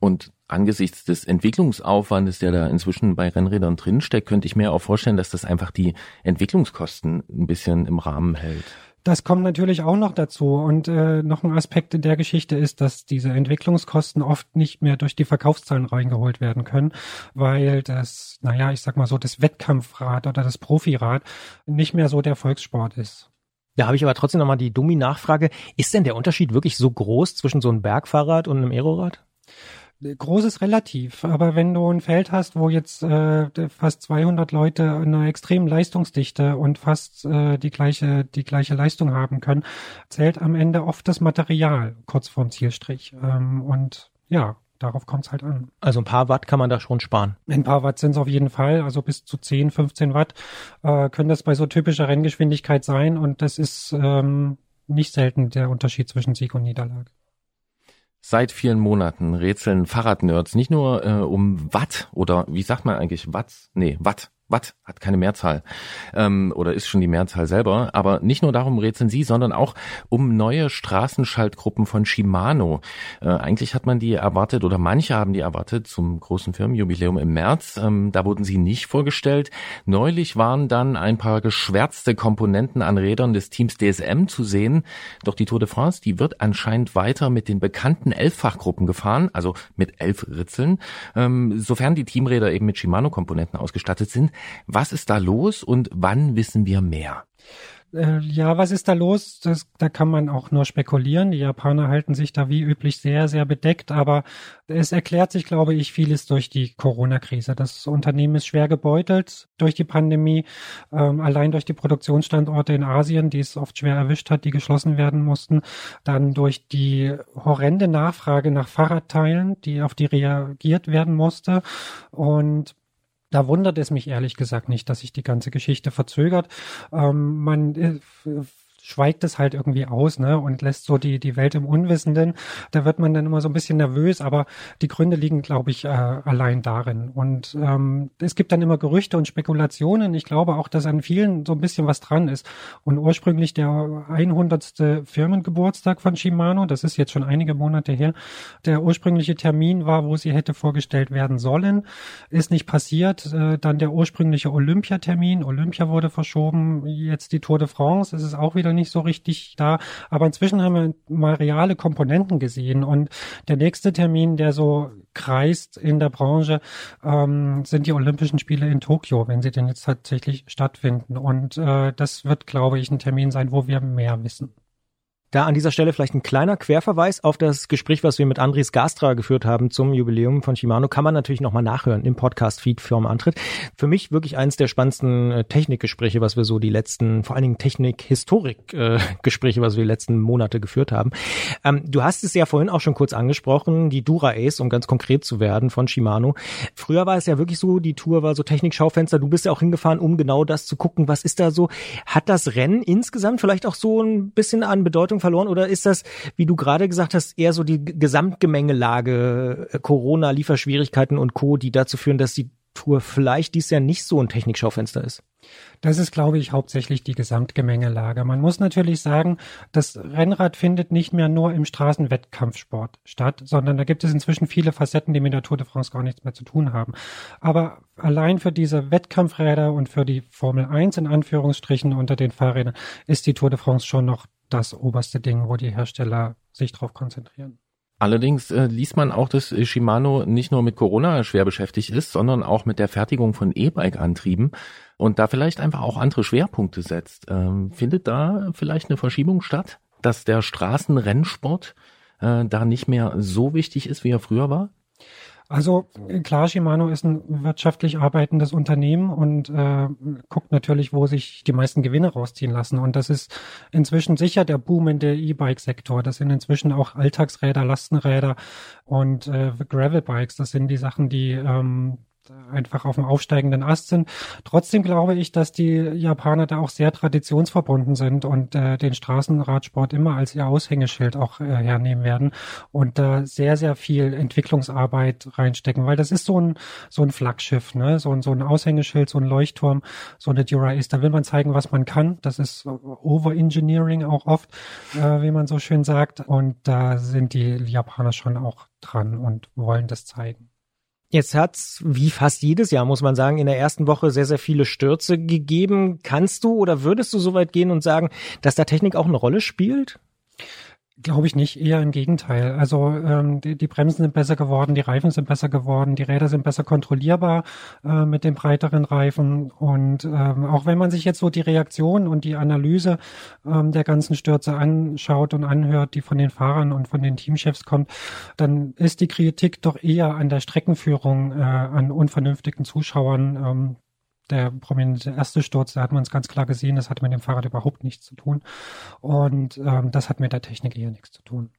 Und angesichts des Entwicklungsaufwandes, der da inzwischen bei Rennrädern drinsteckt, könnte ich mir auch vorstellen, dass das einfach die Entwicklungskosten ein bisschen im Rahmen hält. Das kommt natürlich auch noch dazu. Und äh, noch ein Aspekt der Geschichte ist, dass diese Entwicklungskosten oft nicht mehr durch die Verkaufszahlen reingeholt werden können, weil das, naja, ich sag mal so, das Wettkampfrad oder das Profirad nicht mehr so der Volkssport ist. Da habe ich aber trotzdem nochmal die dummi Nachfrage. Ist denn der Unterschied wirklich so groß zwischen so einem Bergfahrrad und einem Aerorad? Großes relativ, aber wenn du ein Feld hast, wo jetzt äh, fast 200 Leute eine extrem Leistungsdichte und fast äh, die gleiche die gleiche Leistung haben können, zählt am Ende oft das Material kurz vorm Zielstrich ähm, und ja, darauf kommt es halt an. Also ein paar Watt kann man da schon sparen. Ein paar Watt sind es auf jeden Fall, also bis zu 10, 15 Watt äh, können das bei so typischer Renngeschwindigkeit sein und das ist ähm, nicht selten der Unterschied zwischen Sieg und Niederlage. Seit vielen Monaten rätseln Fahrradnerds nicht nur äh, um Watt oder wie sagt man eigentlich Watt? Nee, Watt Watt hat keine Mehrzahl ähm, oder ist schon die Mehrzahl selber. Aber nicht nur darum rätseln Sie, sondern auch um neue Straßenschaltgruppen von Shimano. Äh, eigentlich hat man die erwartet oder manche haben die erwartet zum großen Firmenjubiläum im März. Ähm, da wurden sie nicht vorgestellt. Neulich waren dann ein paar geschwärzte Komponenten an Rädern des Teams DSM zu sehen. Doch die Tour de France, die wird anscheinend weiter mit den bekannten Elffachgruppen gefahren, also mit elf Ritzeln, ähm, sofern die Teamräder eben mit Shimano-Komponenten ausgestattet sind. Was ist da los und wann wissen wir mehr? Äh, ja, was ist da los? Das, da kann man auch nur spekulieren. Die Japaner halten sich da wie üblich sehr, sehr bedeckt, aber es erklärt sich, glaube ich, vieles durch die Corona-Krise. Das Unternehmen ist schwer gebeutelt durch die Pandemie, ähm, allein durch die Produktionsstandorte in Asien, die es oft schwer erwischt hat, die geschlossen werden mussten, dann durch die horrende Nachfrage nach Fahrradteilen, die auf die reagiert werden musste und da wundert es mich ehrlich gesagt nicht, dass sich die ganze Geschichte verzögert. Ähm, man äh, schweigt es halt irgendwie aus, ne, und lässt so die, die Welt im Unwissenden. Da wird man dann immer so ein bisschen nervös, aber die Gründe liegen, glaube ich, äh, allein darin. Und ähm, es gibt dann immer Gerüchte und Spekulationen. Ich glaube auch, dass an vielen so ein bisschen was dran ist. Und ursprünglich der 100. Firmengeburtstag von Shimano, das ist jetzt schon einige Monate her, der ursprüngliche Termin war, wo sie hätte vorgestellt werden sollen, ist nicht passiert. Äh, dann der ursprüngliche Olympiatermin, Olympia wurde verschoben, jetzt die Tour de France, es ist auch wieder nicht so richtig da. Aber inzwischen haben wir mal reale Komponenten gesehen und der nächste Termin, der so kreist in der Branche, ähm, sind die Olympischen Spiele in Tokio, wenn sie denn jetzt tatsächlich stattfinden. Und äh, das wird, glaube ich, ein Termin sein, wo wir mehr wissen. Da an dieser Stelle vielleicht ein kleiner Querverweis auf das Gespräch, was wir mit Andres Gastra geführt haben zum Jubiläum von Shimano, kann man natürlich nochmal nachhören im Podcast-Feed Firmen Antritt. Für mich wirklich eines der spannendsten äh, Technikgespräche, was wir so die letzten, vor allen Dingen Technik-Historik-Gespräche, was wir die letzten Monate geführt haben. Ähm, du hast es ja vorhin auch schon kurz angesprochen, die Dura Ace, um ganz konkret zu werden von Shimano. Früher war es ja wirklich so, die Tour war so Technikschaufenster. Du bist ja auch hingefahren, um genau das zu gucken. Was ist da so? Hat das Rennen insgesamt vielleicht auch so ein bisschen an Bedeutung verloren oder ist das, wie du gerade gesagt hast, eher so die Gesamtgemengelage, äh, Corona, Lieferschwierigkeiten und Co., die dazu führen, dass die Tour vielleicht dies Jahr nicht so ein Technikschaufenster ist? Das ist, glaube ich, hauptsächlich die Gesamtgemengelage. Man muss natürlich sagen, das Rennrad findet nicht mehr nur im Straßenwettkampfsport statt, sondern da gibt es inzwischen viele Facetten, die mit der Tour de France gar nichts mehr zu tun haben. Aber allein für diese Wettkampfräder und für die Formel 1 in Anführungsstrichen unter den Fahrrädern ist die Tour de France schon noch das oberste Ding, wo die Hersteller sich drauf konzentrieren. Allerdings äh, liest man auch, dass Shimano nicht nur mit Corona schwer beschäftigt ist, sondern auch mit der Fertigung von E-Bike-Antrieben und da vielleicht einfach auch andere Schwerpunkte setzt. Ähm, findet da vielleicht eine Verschiebung statt, dass der Straßenrennsport äh, da nicht mehr so wichtig ist, wie er früher war? Also klar, Shimano ist ein wirtschaftlich arbeitendes Unternehmen und äh, guckt natürlich, wo sich die meisten Gewinne rausziehen lassen. Und das ist inzwischen sicher der boomende E-Bike-Sektor. Das sind inzwischen auch Alltagsräder, Lastenräder und äh, Gravelbikes. Das sind die Sachen, die ähm, einfach auf dem aufsteigenden Ast sind. Trotzdem glaube ich, dass die Japaner da auch sehr traditionsverbunden sind und äh, den Straßenradsport immer als ihr Aushängeschild auch äh, hernehmen werden und da äh, sehr, sehr viel Entwicklungsarbeit reinstecken, weil das ist so ein, so ein Flaggschiff, ne? so, ein so ein Aushängeschild, so ein Leuchtturm, so eine Dura ist. Da will man zeigen, was man kann. Das ist Overengineering auch oft, äh, wie man so schön sagt. Und da sind die Japaner schon auch dran und wollen das zeigen. Jetzt hat's, wie fast jedes Jahr, muss man sagen, in der ersten Woche sehr, sehr viele Stürze gegeben. Kannst du oder würdest du so weit gehen und sagen, dass da Technik auch eine Rolle spielt? Glaube ich nicht, eher im Gegenteil. Also ähm, die, die Bremsen sind besser geworden, die Reifen sind besser geworden, die Räder sind besser kontrollierbar äh, mit den breiteren Reifen. Und ähm, auch wenn man sich jetzt so die Reaktion und die Analyse ähm, der ganzen Stürze anschaut und anhört, die von den Fahrern und von den Teamchefs kommt, dann ist die Kritik doch eher an der Streckenführung, äh, an unvernünftigen Zuschauern. Ähm, der prominente erste Sturz, da hat man es ganz klar gesehen, das hat mit dem Fahrrad überhaupt nichts zu tun. Und ähm, das hat mit der Technik eher nichts zu tun.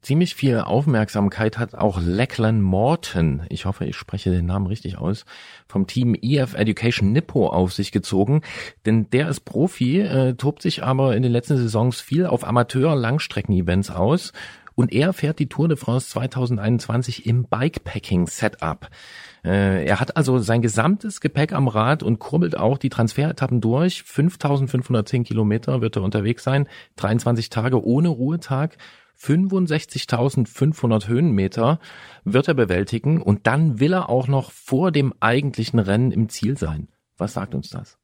Ziemlich viel Aufmerksamkeit hat auch Lachlan Morton, ich hoffe, ich spreche den Namen richtig aus, vom Team EF Education Nippo auf sich gezogen, denn der ist Profi, äh, tobt sich aber in den letzten Saisons viel auf Amateur-Langstrecken-Events aus und er fährt die Tour de France 2021 im Bikepacking-Setup. Äh, er hat also sein gesamtes Gepäck am Rad und kurbelt auch die Transferetappen durch. 5510 Kilometer wird er unterwegs sein, 23 Tage ohne Ruhetag. 65.500 Höhenmeter wird er bewältigen und dann will er auch noch vor dem eigentlichen Rennen im Ziel sein. Was sagt uns das?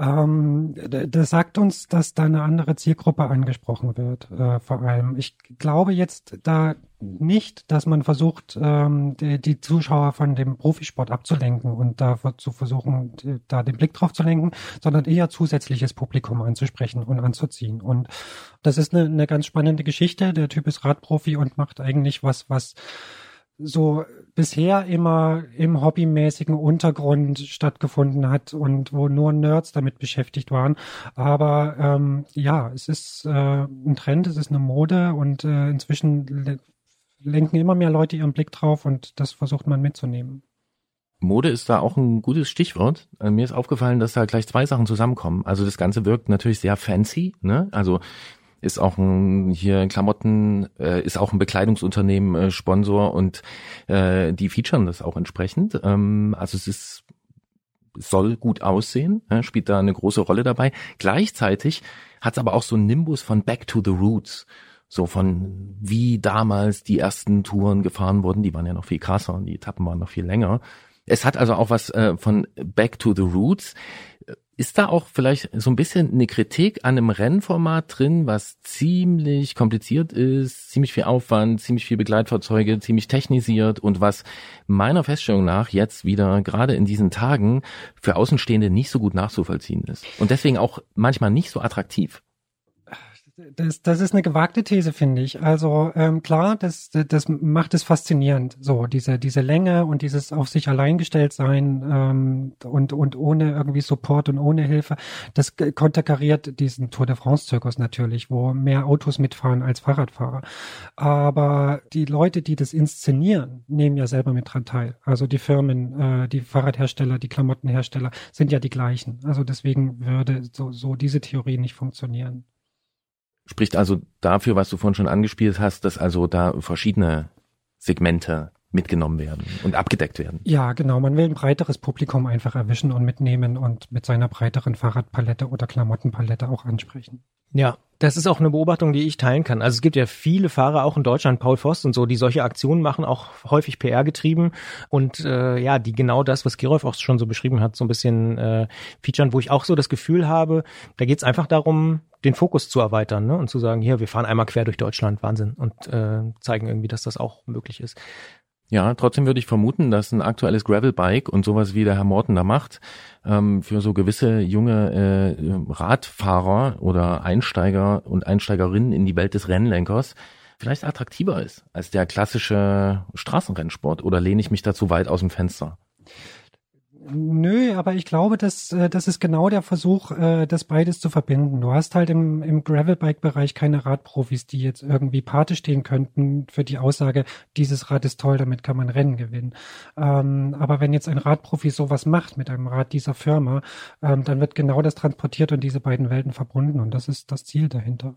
Ähm, das sagt uns, dass da eine andere Zielgruppe angesprochen wird, äh, vor allem. Ich glaube jetzt da nicht, dass man versucht, ähm, die, die, Zuschauer von dem Profisport abzulenken und da zu versuchen, da den Blick drauf zu lenken, sondern eher zusätzliches Publikum anzusprechen und anzuziehen. Und das ist eine, eine ganz spannende Geschichte. Der Typ ist Radprofi und macht eigentlich was, was so bisher immer im hobbymäßigen Untergrund stattgefunden hat und wo nur Nerds damit beschäftigt waren. Aber ähm, ja, es ist äh, ein Trend, es ist eine Mode und äh, inzwischen lenken immer mehr Leute ihren Blick drauf und das versucht man mitzunehmen. Mode ist da auch ein gutes Stichwort. Also mir ist aufgefallen, dass da gleich zwei Sachen zusammenkommen. Also das Ganze wirkt natürlich sehr fancy, ne? Also ist auch ein hier Klamotten, äh, ist auch ein Bekleidungsunternehmen äh, Sponsor und äh, die featuren das auch entsprechend. Ähm, also es ist soll gut aussehen, äh, spielt da eine große Rolle dabei. Gleichzeitig hat es aber auch so einen Nimbus von Back to the Roots. So von wie damals die ersten Touren gefahren wurden, die waren ja noch viel krasser und die Etappen waren noch viel länger. Es hat also auch was äh, von Back to the Roots. Ist da auch vielleicht so ein bisschen eine Kritik an einem Rennformat drin, was ziemlich kompliziert ist, ziemlich viel Aufwand, ziemlich viel Begleitfahrzeuge, ziemlich technisiert und was meiner Feststellung nach jetzt wieder gerade in diesen Tagen für Außenstehende nicht so gut nachzuvollziehen ist und deswegen auch manchmal nicht so attraktiv? Das, das ist eine gewagte These, finde ich. Also ähm, klar, das, das macht es faszinierend. So diese diese Länge und dieses auf sich allein gestellt sein ähm, und und ohne irgendwie Support und ohne Hilfe, das konterkariert diesen Tour de France Zirkus natürlich, wo mehr Autos mitfahren als Fahrradfahrer. Aber die Leute, die das inszenieren, nehmen ja selber mit dran teil. Also die Firmen, äh, die Fahrradhersteller, die Klamottenhersteller sind ja die gleichen. Also deswegen würde so so diese Theorie nicht funktionieren. Spricht also dafür, was du vorhin schon angespielt hast, dass also da verschiedene Segmente mitgenommen werden und abgedeckt werden. Ja, genau. Man will ein breiteres Publikum einfach erwischen und mitnehmen und mit seiner breiteren Fahrradpalette oder Klamottenpalette auch ansprechen. Ja, das ist auch eine Beobachtung, die ich teilen kann. Also es gibt ja viele Fahrer auch in Deutschland, Paul Voss und so, die solche Aktionen machen, auch häufig PR getrieben und äh, ja, die genau das, was Gerolf auch schon so beschrieben hat, so ein bisschen äh, featuren, wo ich auch so das Gefühl habe, da geht's einfach darum, den Fokus zu erweitern ne? und zu sagen, hier, wir fahren einmal quer durch Deutschland, Wahnsinn und äh, zeigen irgendwie, dass das auch möglich ist. Ja, trotzdem würde ich vermuten, dass ein aktuelles Gravelbike und sowas wie der Herr Morten da macht, ähm, für so gewisse junge äh, Radfahrer oder Einsteiger und Einsteigerinnen in die Welt des Rennlenkers vielleicht attraktiver ist als der klassische Straßenrennsport oder lehne ich mich dazu weit aus dem Fenster? Nö, aber ich glaube, dass äh, das ist genau der Versuch, äh, das beides zu verbinden. Du hast halt im, im Gravelbike-Bereich keine Radprofis, die jetzt irgendwie Pate stehen könnten für die Aussage, dieses Rad ist toll, damit kann man Rennen gewinnen. Ähm, aber wenn jetzt ein Radprofi sowas macht mit einem Rad dieser Firma, ähm, dann wird genau das transportiert und diese beiden Welten verbunden und das ist das Ziel dahinter.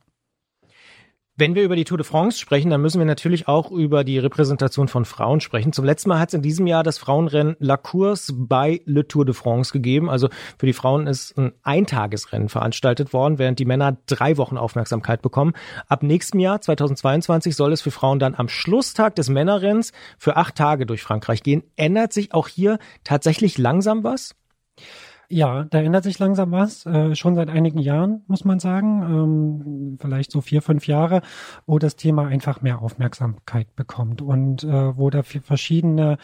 Wenn wir über die Tour de France sprechen, dann müssen wir natürlich auch über die Repräsentation von Frauen sprechen. Zum letzten Mal hat es in diesem Jahr das Frauenrennen La Course bei Le Tour de France gegeben. Also für die Frauen ist ein Eintagesrennen veranstaltet worden, während die Männer drei Wochen Aufmerksamkeit bekommen. Ab nächstem Jahr, 2022, soll es für Frauen dann am Schlusstag des Männerrenns für acht Tage durch Frankreich gehen. Ändert sich auch hier tatsächlich langsam was? Ja, da ändert sich langsam was, äh, schon seit einigen Jahren, muss man sagen, ähm, vielleicht so vier, fünf Jahre, wo das Thema einfach mehr Aufmerksamkeit bekommt und äh, wo da verschiedene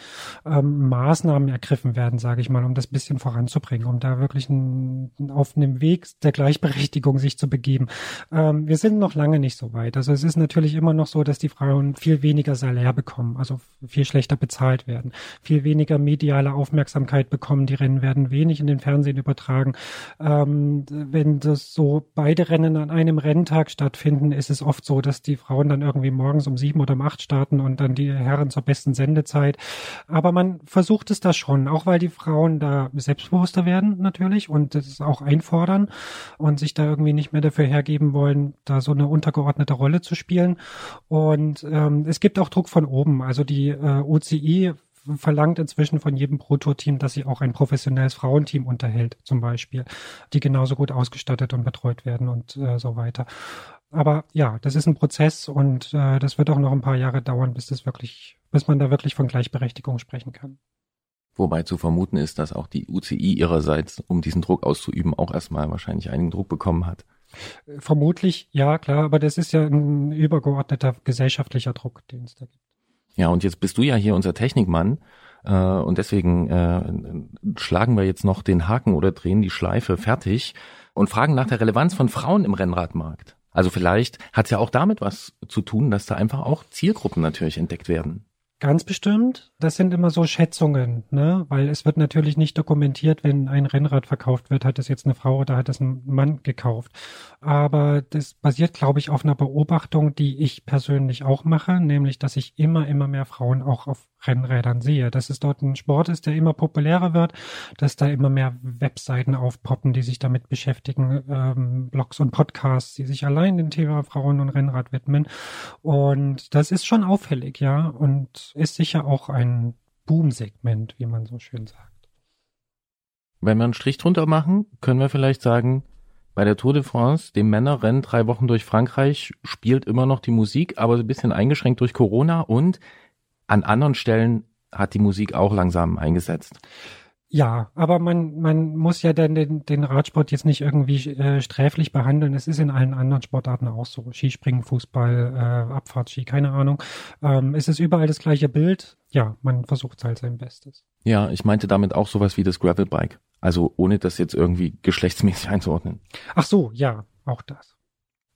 ähm, Maßnahmen ergriffen werden, sage ich mal, um das bisschen voranzubringen, um da wirklich ein, auf einem Weg der Gleichberechtigung sich zu begeben. Ähm, wir sind noch lange nicht so weit. Also es ist natürlich immer noch so, dass die Frauen viel weniger Salär bekommen, also viel schlechter bezahlt werden, viel weniger mediale Aufmerksamkeit bekommen. Die Rennen werden wenig in den Fernsehen übertragen. Ähm, wenn das so beide Rennen an einem Renntag stattfinden, ist es oft so, dass die Frauen dann irgendwie morgens um sieben oder um acht starten und dann die Herren zur besten Sendezeit. Aber man versucht es da schon, auch weil die Frauen da selbstbewusster werden natürlich und das auch einfordern und sich da irgendwie nicht mehr dafür hergeben wollen, da so eine untergeordnete Rolle zu spielen. Und ähm, es gibt auch Druck von oben. Also die äh, OCI verlangt inzwischen von jedem Pro-Tour-Team, dass sie auch ein professionelles Frauenteam unterhält, zum Beispiel, die genauso gut ausgestattet und betreut werden und äh, so weiter. Aber ja, das ist ein Prozess und äh, das wird auch noch ein paar Jahre dauern, bis das wirklich, bis man da wirklich von Gleichberechtigung sprechen kann. Wobei zu vermuten ist, dass auch die UCI ihrerseits, um diesen Druck auszuüben, auch erstmal wahrscheinlich einigen Druck bekommen hat. Vermutlich, ja, klar, aber das ist ja ein übergeordneter gesellschaftlicher Druck, den es da gibt. Ja, und jetzt bist du ja hier unser Technikmann. Äh, und deswegen äh, schlagen wir jetzt noch den Haken oder drehen die Schleife fertig und fragen nach der Relevanz von Frauen im Rennradmarkt. Also vielleicht hat es ja auch damit was zu tun, dass da einfach auch Zielgruppen natürlich entdeckt werden. Ganz bestimmt. Das sind immer so Schätzungen, ne? Weil es wird natürlich nicht dokumentiert, wenn ein Rennrad verkauft wird, hat es jetzt eine Frau oder hat es ein Mann gekauft. Aber das basiert, glaube ich, auf einer Beobachtung, die ich persönlich auch mache, nämlich, dass ich immer, immer mehr Frauen auch auf Rennrädern sehe. Dass es dort ein Sport ist, der immer populärer wird, dass da immer mehr Webseiten aufpoppen, die sich damit beschäftigen, ähm, Blogs und Podcasts, die sich allein dem Thema Frauen und Rennrad widmen. Und das ist schon auffällig, ja. Und ist sicher auch ein Boom-Segment, wie man so schön sagt. Wenn wir einen Strich drunter machen, können wir vielleicht sagen, bei der Tour de France, dem Männerrennen drei Wochen durch Frankreich, spielt immer noch die Musik, aber ein bisschen eingeschränkt durch Corona und an anderen Stellen hat die Musik auch langsam eingesetzt. Ja, aber man, man muss ja dann den, den Radsport jetzt nicht irgendwie äh, sträflich behandeln. Es ist in allen anderen Sportarten auch so. Skispringen, Fußball, äh, Abfahrtski, keine Ahnung. Ähm, es ist überall das gleiche Bild. Ja, man versucht halt sein Bestes. Ja, ich meinte damit auch sowas wie das Gravelbike. Also ohne das jetzt irgendwie geschlechtsmäßig <laughs> einzuordnen. Ach so, ja, auch das.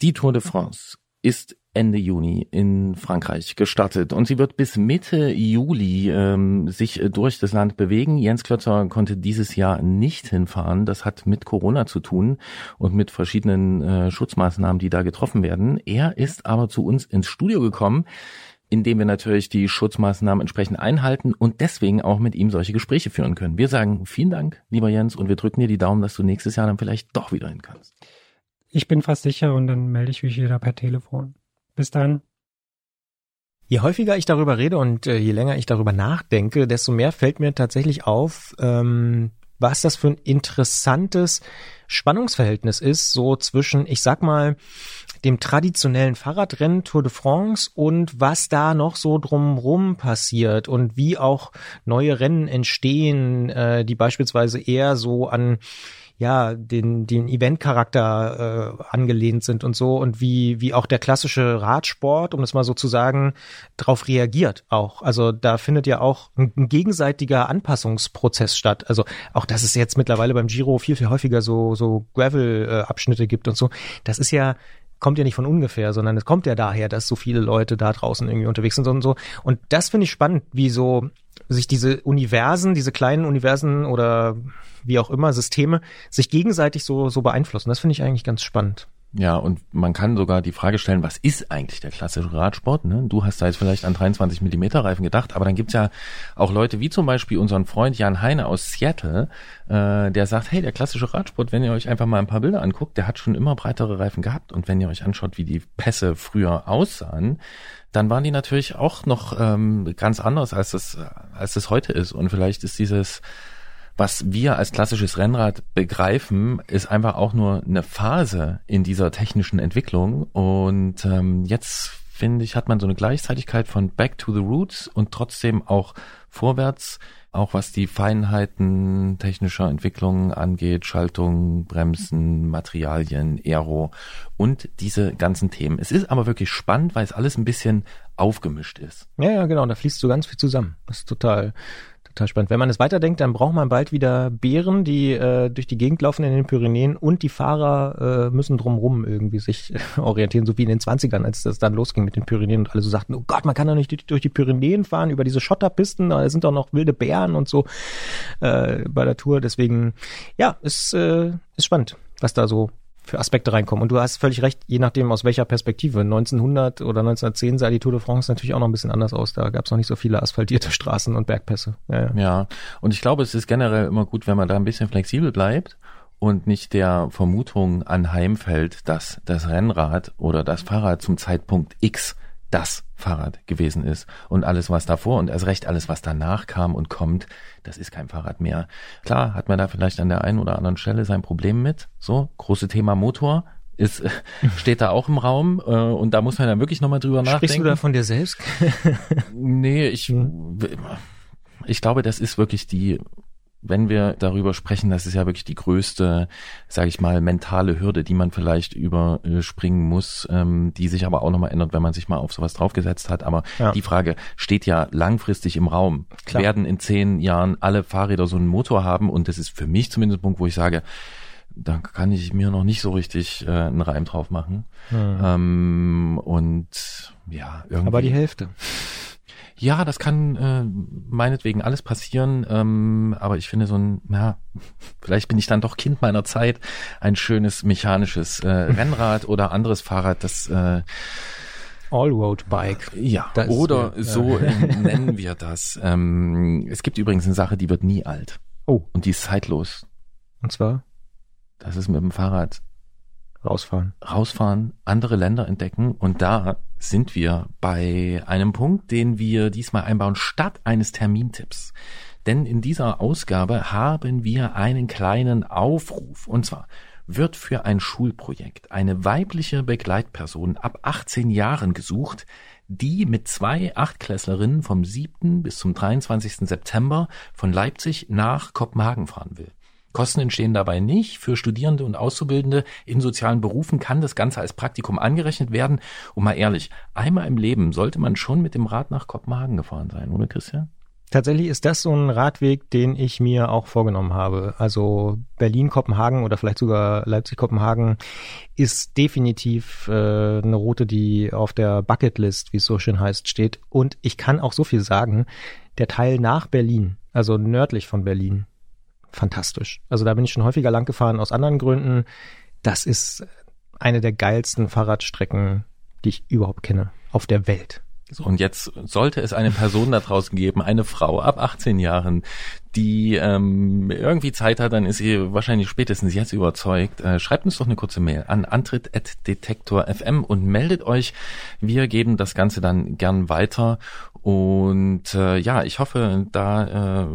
Die Tour de France ist Ende Juni in Frankreich gestartet und sie wird bis Mitte Juli ähm, sich äh, durch das Land bewegen. Jens Klötzer konnte dieses Jahr nicht hinfahren. Das hat mit Corona zu tun und mit verschiedenen äh, Schutzmaßnahmen, die da getroffen werden. Er ist aber zu uns ins Studio gekommen, indem wir natürlich die Schutzmaßnahmen entsprechend einhalten und deswegen auch mit ihm solche Gespräche führen können. Wir sagen vielen Dank, lieber Jens, und wir drücken dir die Daumen, dass du nächstes Jahr dann vielleicht doch wieder hin kannst. Ich bin fast sicher und dann melde ich mich wieder per Telefon. Bis dann. Je häufiger ich darüber rede und äh, je länger ich darüber nachdenke, desto mehr fällt mir tatsächlich auf, ähm, was das für ein interessantes Spannungsverhältnis ist, so zwischen, ich sag mal, dem traditionellen Fahrradrennen Tour de France und was da noch so drumrum passiert und wie auch neue Rennen entstehen, äh, die beispielsweise eher so an ja, den, den Event-Charakter äh, angelehnt sind und so und wie, wie auch der klassische Radsport, um es mal so zu sagen, darauf reagiert auch. Also da findet ja auch ein, ein gegenseitiger Anpassungsprozess statt. Also auch, dass es jetzt mittlerweile beim Giro viel, viel häufiger so, so Gravel-Abschnitte gibt und so. Das ist ja kommt ja nicht von ungefähr, sondern es kommt ja daher, dass so viele Leute da draußen irgendwie unterwegs sind und so. Und das finde ich spannend, wie so sich diese Universen, diese kleinen Universen oder wie auch immer Systeme sich gegenseitig so so beeinflussen. Das finde ich eigentlich ganz spannend. Ja, und man kann sogar die Frage stellen, was ist eigentlich der klassische Radsport? Ne? Du hast da jetzt vielleicht an 23 Millimeter Reifen gedacht, aber dann gibt's ja auch Leute wie zum Beispiel unseren Freund Jan Heine aus Seattle, äh, der sagt, hey, der klassische Radsport, wenn ihr euch einfach mal ein paar Bilder anguckt, der hat schon immer breitere Reifen gehabt. Und wenn ihr euch anschaut, wie die Pässe früher aussahen, dann waren die natürlich auch noch ähm, ganz anders, als es, als es heute ist. Und vielleicht ist dieses was wir als klassisches Rennrad begreifen, ist einfach auch nur eine Phase in dieser technischen Entwicklung. Und ähm, jetzt finde ich, hat man so eine Gleichzeitigkeit von Back to the Roots und trotzdem auch vorwärts, auch was die Feinheiten technischer Entwicklung angeht, Schaltung, Bremsen, Materialien, Aero und diese ganzen Themen. Es ist aber wirklich spannend, weil es alles ein bisschen aufgemischt ist. Ja, ja, genau, da fließt so ganz viel zusammen. Das ist total, Total spannend. Wenn man es weiterdenkt, dann braucht man bald wieder Bären, die äh, durch die Gegend laufen in den Pyrenäen und die Fahrer äh, müssen drumrum irgendwie sich <laughs> orientieren, so wie in den 20ern, als das dann losging mit den Pyrenäen und alle so sagten, oh Gott, man kann doch nicht durch, durch die Pyrenäen fahren, über diese Schotterpisten, da sind doch noch wilde Bären und so äh, bei der Tour. Deswegen, ja, ist, äh, ist spannend, was da so für Aspekte reinkommen. Und du hast völlig recht, je nachdem aus welcher Perspektive. 1900 oder 1910 sah die Tour de France natürlich auch noch ein bisschen anders aus. Da gab es noch nicht so viele asphaltierte Straßen und Bergpässe. Ja, ja. ja, und ich glaube, es ist generell immer gut, wenn man da ein bisschen flexibel bleibt und nicht der Vermutung anheimfällt, dass das Rennrad oder das Fahrrad zum Zeitpunkt X das Fahrrad gewesen ist. Und alles, was davor und erst recht alles, was danach kam und kommt, das ist kein Fahrrad mehr. Klar hat man da vielleicht an der einen oder anderen Stelle sein Problem mit. So, große Thema Motor, ist, <laughs> steht da auch im Raum äh, und da muss man dann wirklich nochmal drüber Sprichst nachdenken. Sprichst du da von dir selbst? nee, ich, hm. ich glaube, das ist wirklich die wenn wir darüber sprechen, das ist ja wirklich die größte, sage ich mal, mentale Hürde, die man vielleicht überspringen muss, ähm, die sich aber auch nochmal ändert, wenn man sich mal auf sowas draufgesetzt hat. Aber ja. die Frage steht ja langfristig im Raum. Klar. Werden in zehn Jahren alle Fahrräder so einen Motor haben? Und das ist für mich zumindest ein Punkt, wo ich sage, da kann ich mir noch nicht so richtig äh, einen Reim drauf machen. Mhm. Ähm, und ja, irgendwie. Aber die Hälfte. Ja, das kann äh, meinetwegen alles passieren, ähm, aber ich finde so ein, ja, <laughs> vielleicht bin ich dann doch Kind meiner Zeit, ein schönes mechanisches äh, <laughs> Rennrad oder anderes Fahrrad, das äh, Allroad-Bike. Ja, das oder ja, so <laughs> ja. nennen wir das. Ähm, es gibt übrigens eine Sache, die wird nie alt. Oh. Und die ist zeitlos. Und zwar? Das ist mit dem Fahrrad rausfahren. Rausfahren, andere Länder entdecken und da sind wir bei einem Punkt, den wir diesmal einbauen, statt eines Termintipps. Denn in dieser Ausgabe haben wir einen kleinen Aufruf. Und zwar wird für ein Schulprojekt eine weibliche Begleitperson ab 18 Jahren gesucht, die mit zwei Achtklässlerinnen vom 7. bis zum 23. September von Leipzig nach Kopenhagen fahren will. Kosten entstehen dabei nicht. Für Studierende und Auszubildende in sozialen Berufen kann das Ganze als Praktikum angerechnet werden. Und mal ehrlich, einmal im Leben sollte man schon mit dem Rad nach Kopenhagen gefahren sein, oder Christian? Tatsächlich ist das so ein Radweg, den ich mir auch vorgenommen habe. Also Berlin-Kopenhagen oder vielleicht sogar Leipzig-Kopenhagen ist definitiv äh, eine Route, die auf der Bucketlist, wie es so schön heißt, steht. Und ich kann auch so viel sagen, der Teil nach Berlin, also nördlich von Berlin, fantastisch. Also da bin ich schon häufiger lang gefahren aus anderen Gründen. Das ist eine der geilsten Fahrradstrecken, die ich überhaupt kenne auf der Welt. So, und jetzt sollte es eine Person da draußen geben, eine Frau ab 18 Jahren, die ähm, irgendwie Zeit hat, dann ist sie wahrscheinlich spätestens jetzt überzeugt. Äh, schreibt uns doch eine kurze Mail an antritt.detektor.fm und meldet euch. Wir geben das Ganze dann gern weiter. Und äh, ja, ich hoffe, da äh,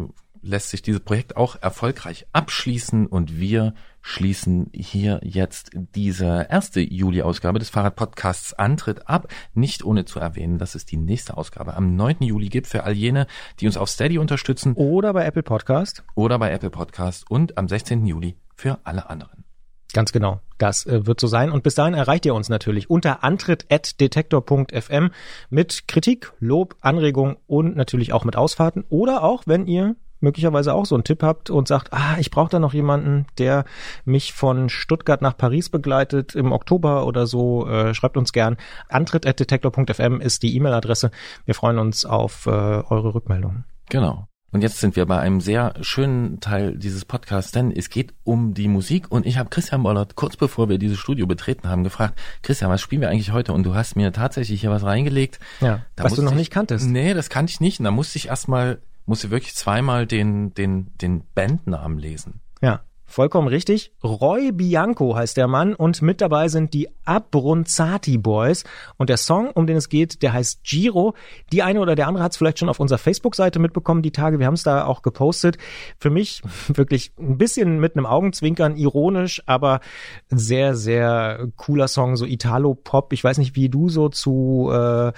lässt sich dieses Projekt auch erfolgreich abschließen und wir schließen hier jetzt diese erste Juli-Ausgabe des Fahrradpodcasts Antritt ab. Nicht ohne zu erwähnen, dass es die nächste Ausgabe am 9. Juli gibt für all jene, die uns auf Steady unterstützen. Oder bei Apple Podcast. Oder bei Apple Podcast und am 16. Juli für alle anderen. Ganz genau. Das äh, wird so sein. Und bis dahin erreicht ihr uns natürlich unter antritt.detektor.fm mit Kritik, Lob, Anregung und natürlich auch mit Ausfahrten oder auch, wenn ihr möglicherweise auch so einen Tipp habt und sagt, ah, ich brauche da noch jemanden, der mich von Stuttgart nach Paris begleitet im Oktober oder so, äh, schreibt uns gern. Antritt.detektor.fm ist die E-Mail-Adresse. Wir freuen uns auf äh, eure Rückmeldungen. Genau. Und jetzt sind wir bei einem sehr schönen Teil dieses Podcasts, denn es geht um die Musik und ich habe Christian Bollert kurz bevor wir dieses Studio betreten haben gefragt, Christian, was spielen wir eigentlich heute? Und du hast mir tatsächlich hier was reingelegt. Ja, was du noch ich, nicht kanntest. Nee, das kannte ich nicht. Und da musste ich erstmal musste wirklich zweimal den, den, den Bandnamen lesen. Ja. Vollkommen richtig. Roy Bianco heißt der Mann und mit dabei sind die Abronzati Boys. Und der Song, um den es geht, der heißt Giro. Die eine oder der andere hat es vielleicht schon auf unserer Facebook-Seite mitbekommen, die Tage. Wir haben es da auch gepostet. Für mich <laughs> wirklich ein bisschen mit einem Augenzwinkern, ironisch, aber sehr, sehr cooler Song, so Italo-Pop. Ich weiß nicht, wie du so zu äh,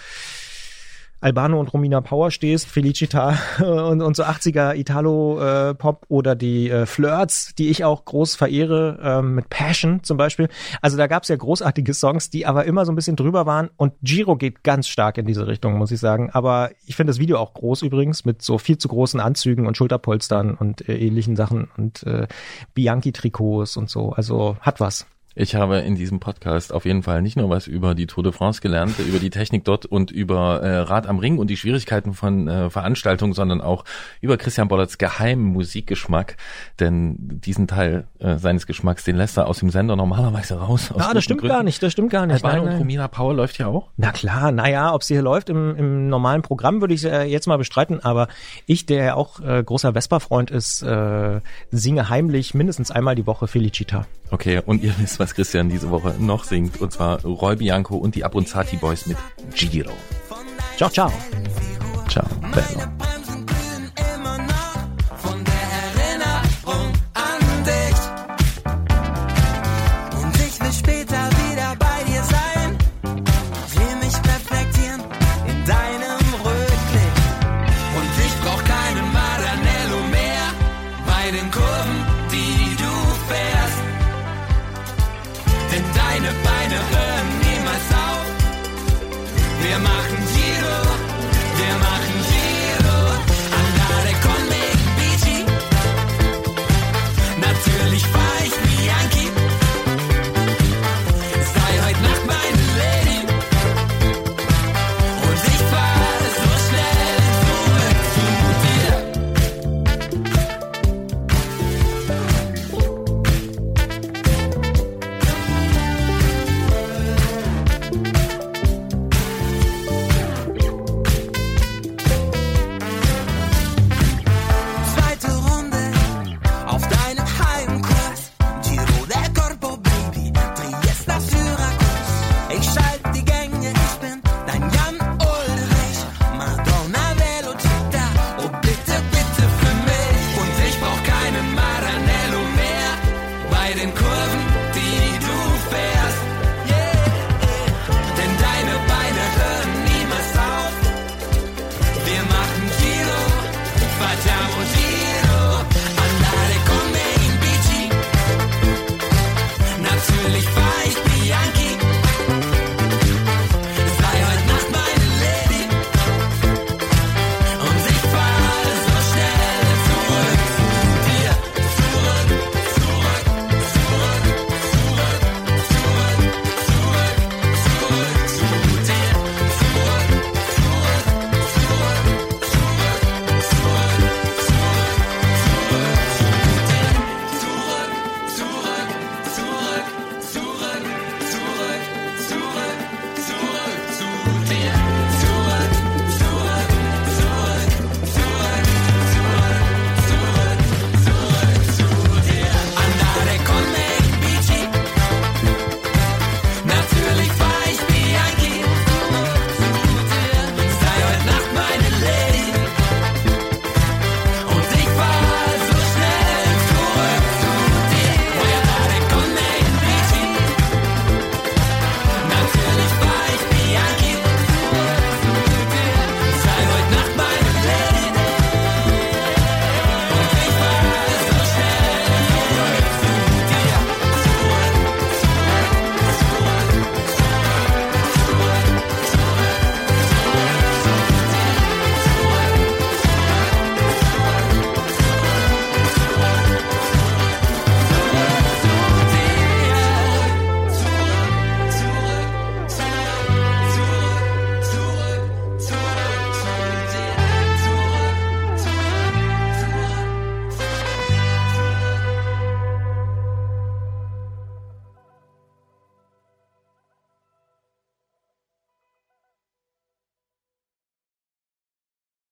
Albano und Romina Power stehst, Felicita <laughs> und, und so 80er Italo-Pop äh, oder die äh, Flirts, die ich auch groß verehre, äh, mit Passion zum Beispiel. Also da gab's ja großartige Songs, die aber immer so ein bisschen drüber waren und Giro geht ganz stark in diese Richtung, muss ich sagen. Aber ich finde das Video auch groß übrigens mit so viel zu großen Anzügen und Schulterpolstern und äh, ähnlichen Sachen und äh, Bianchi-Trikots und so. Also hat was. Ich habe in diesem Podcast auf jeden Fall nicht nur was über die Tour de France gelernt, über die Technik dort und über äh, Rad am Ring und die Schwierigkeiten von äh, Veranstaltungen, sondern auch über Christian Bollerts geheimen Musikgeschmack. Denn diesen Teil äh, seines Geschmacks, den lässt er aus dem Sender normalerweise raus. Ah, das stimmt Gründen. gar nicht, das stimmt gar nicht. Albano und Romina Power läuft ja auch? Na klar, naja, ob sie hier läuft im, im normalen Programm, würde ich äh, jetzt mal bestreiten. Aber ich, der ja auch äh, großer Vespa-Freund ist, äh, singe heimlich mindestens einmal die Woche Felicita. Okay, und ihr wisst, was Christian diese Woche noch singt, und zwar Roy Bianco und die Abronzati Boys mit Giro. Ciao, ciao. Ciao, bello.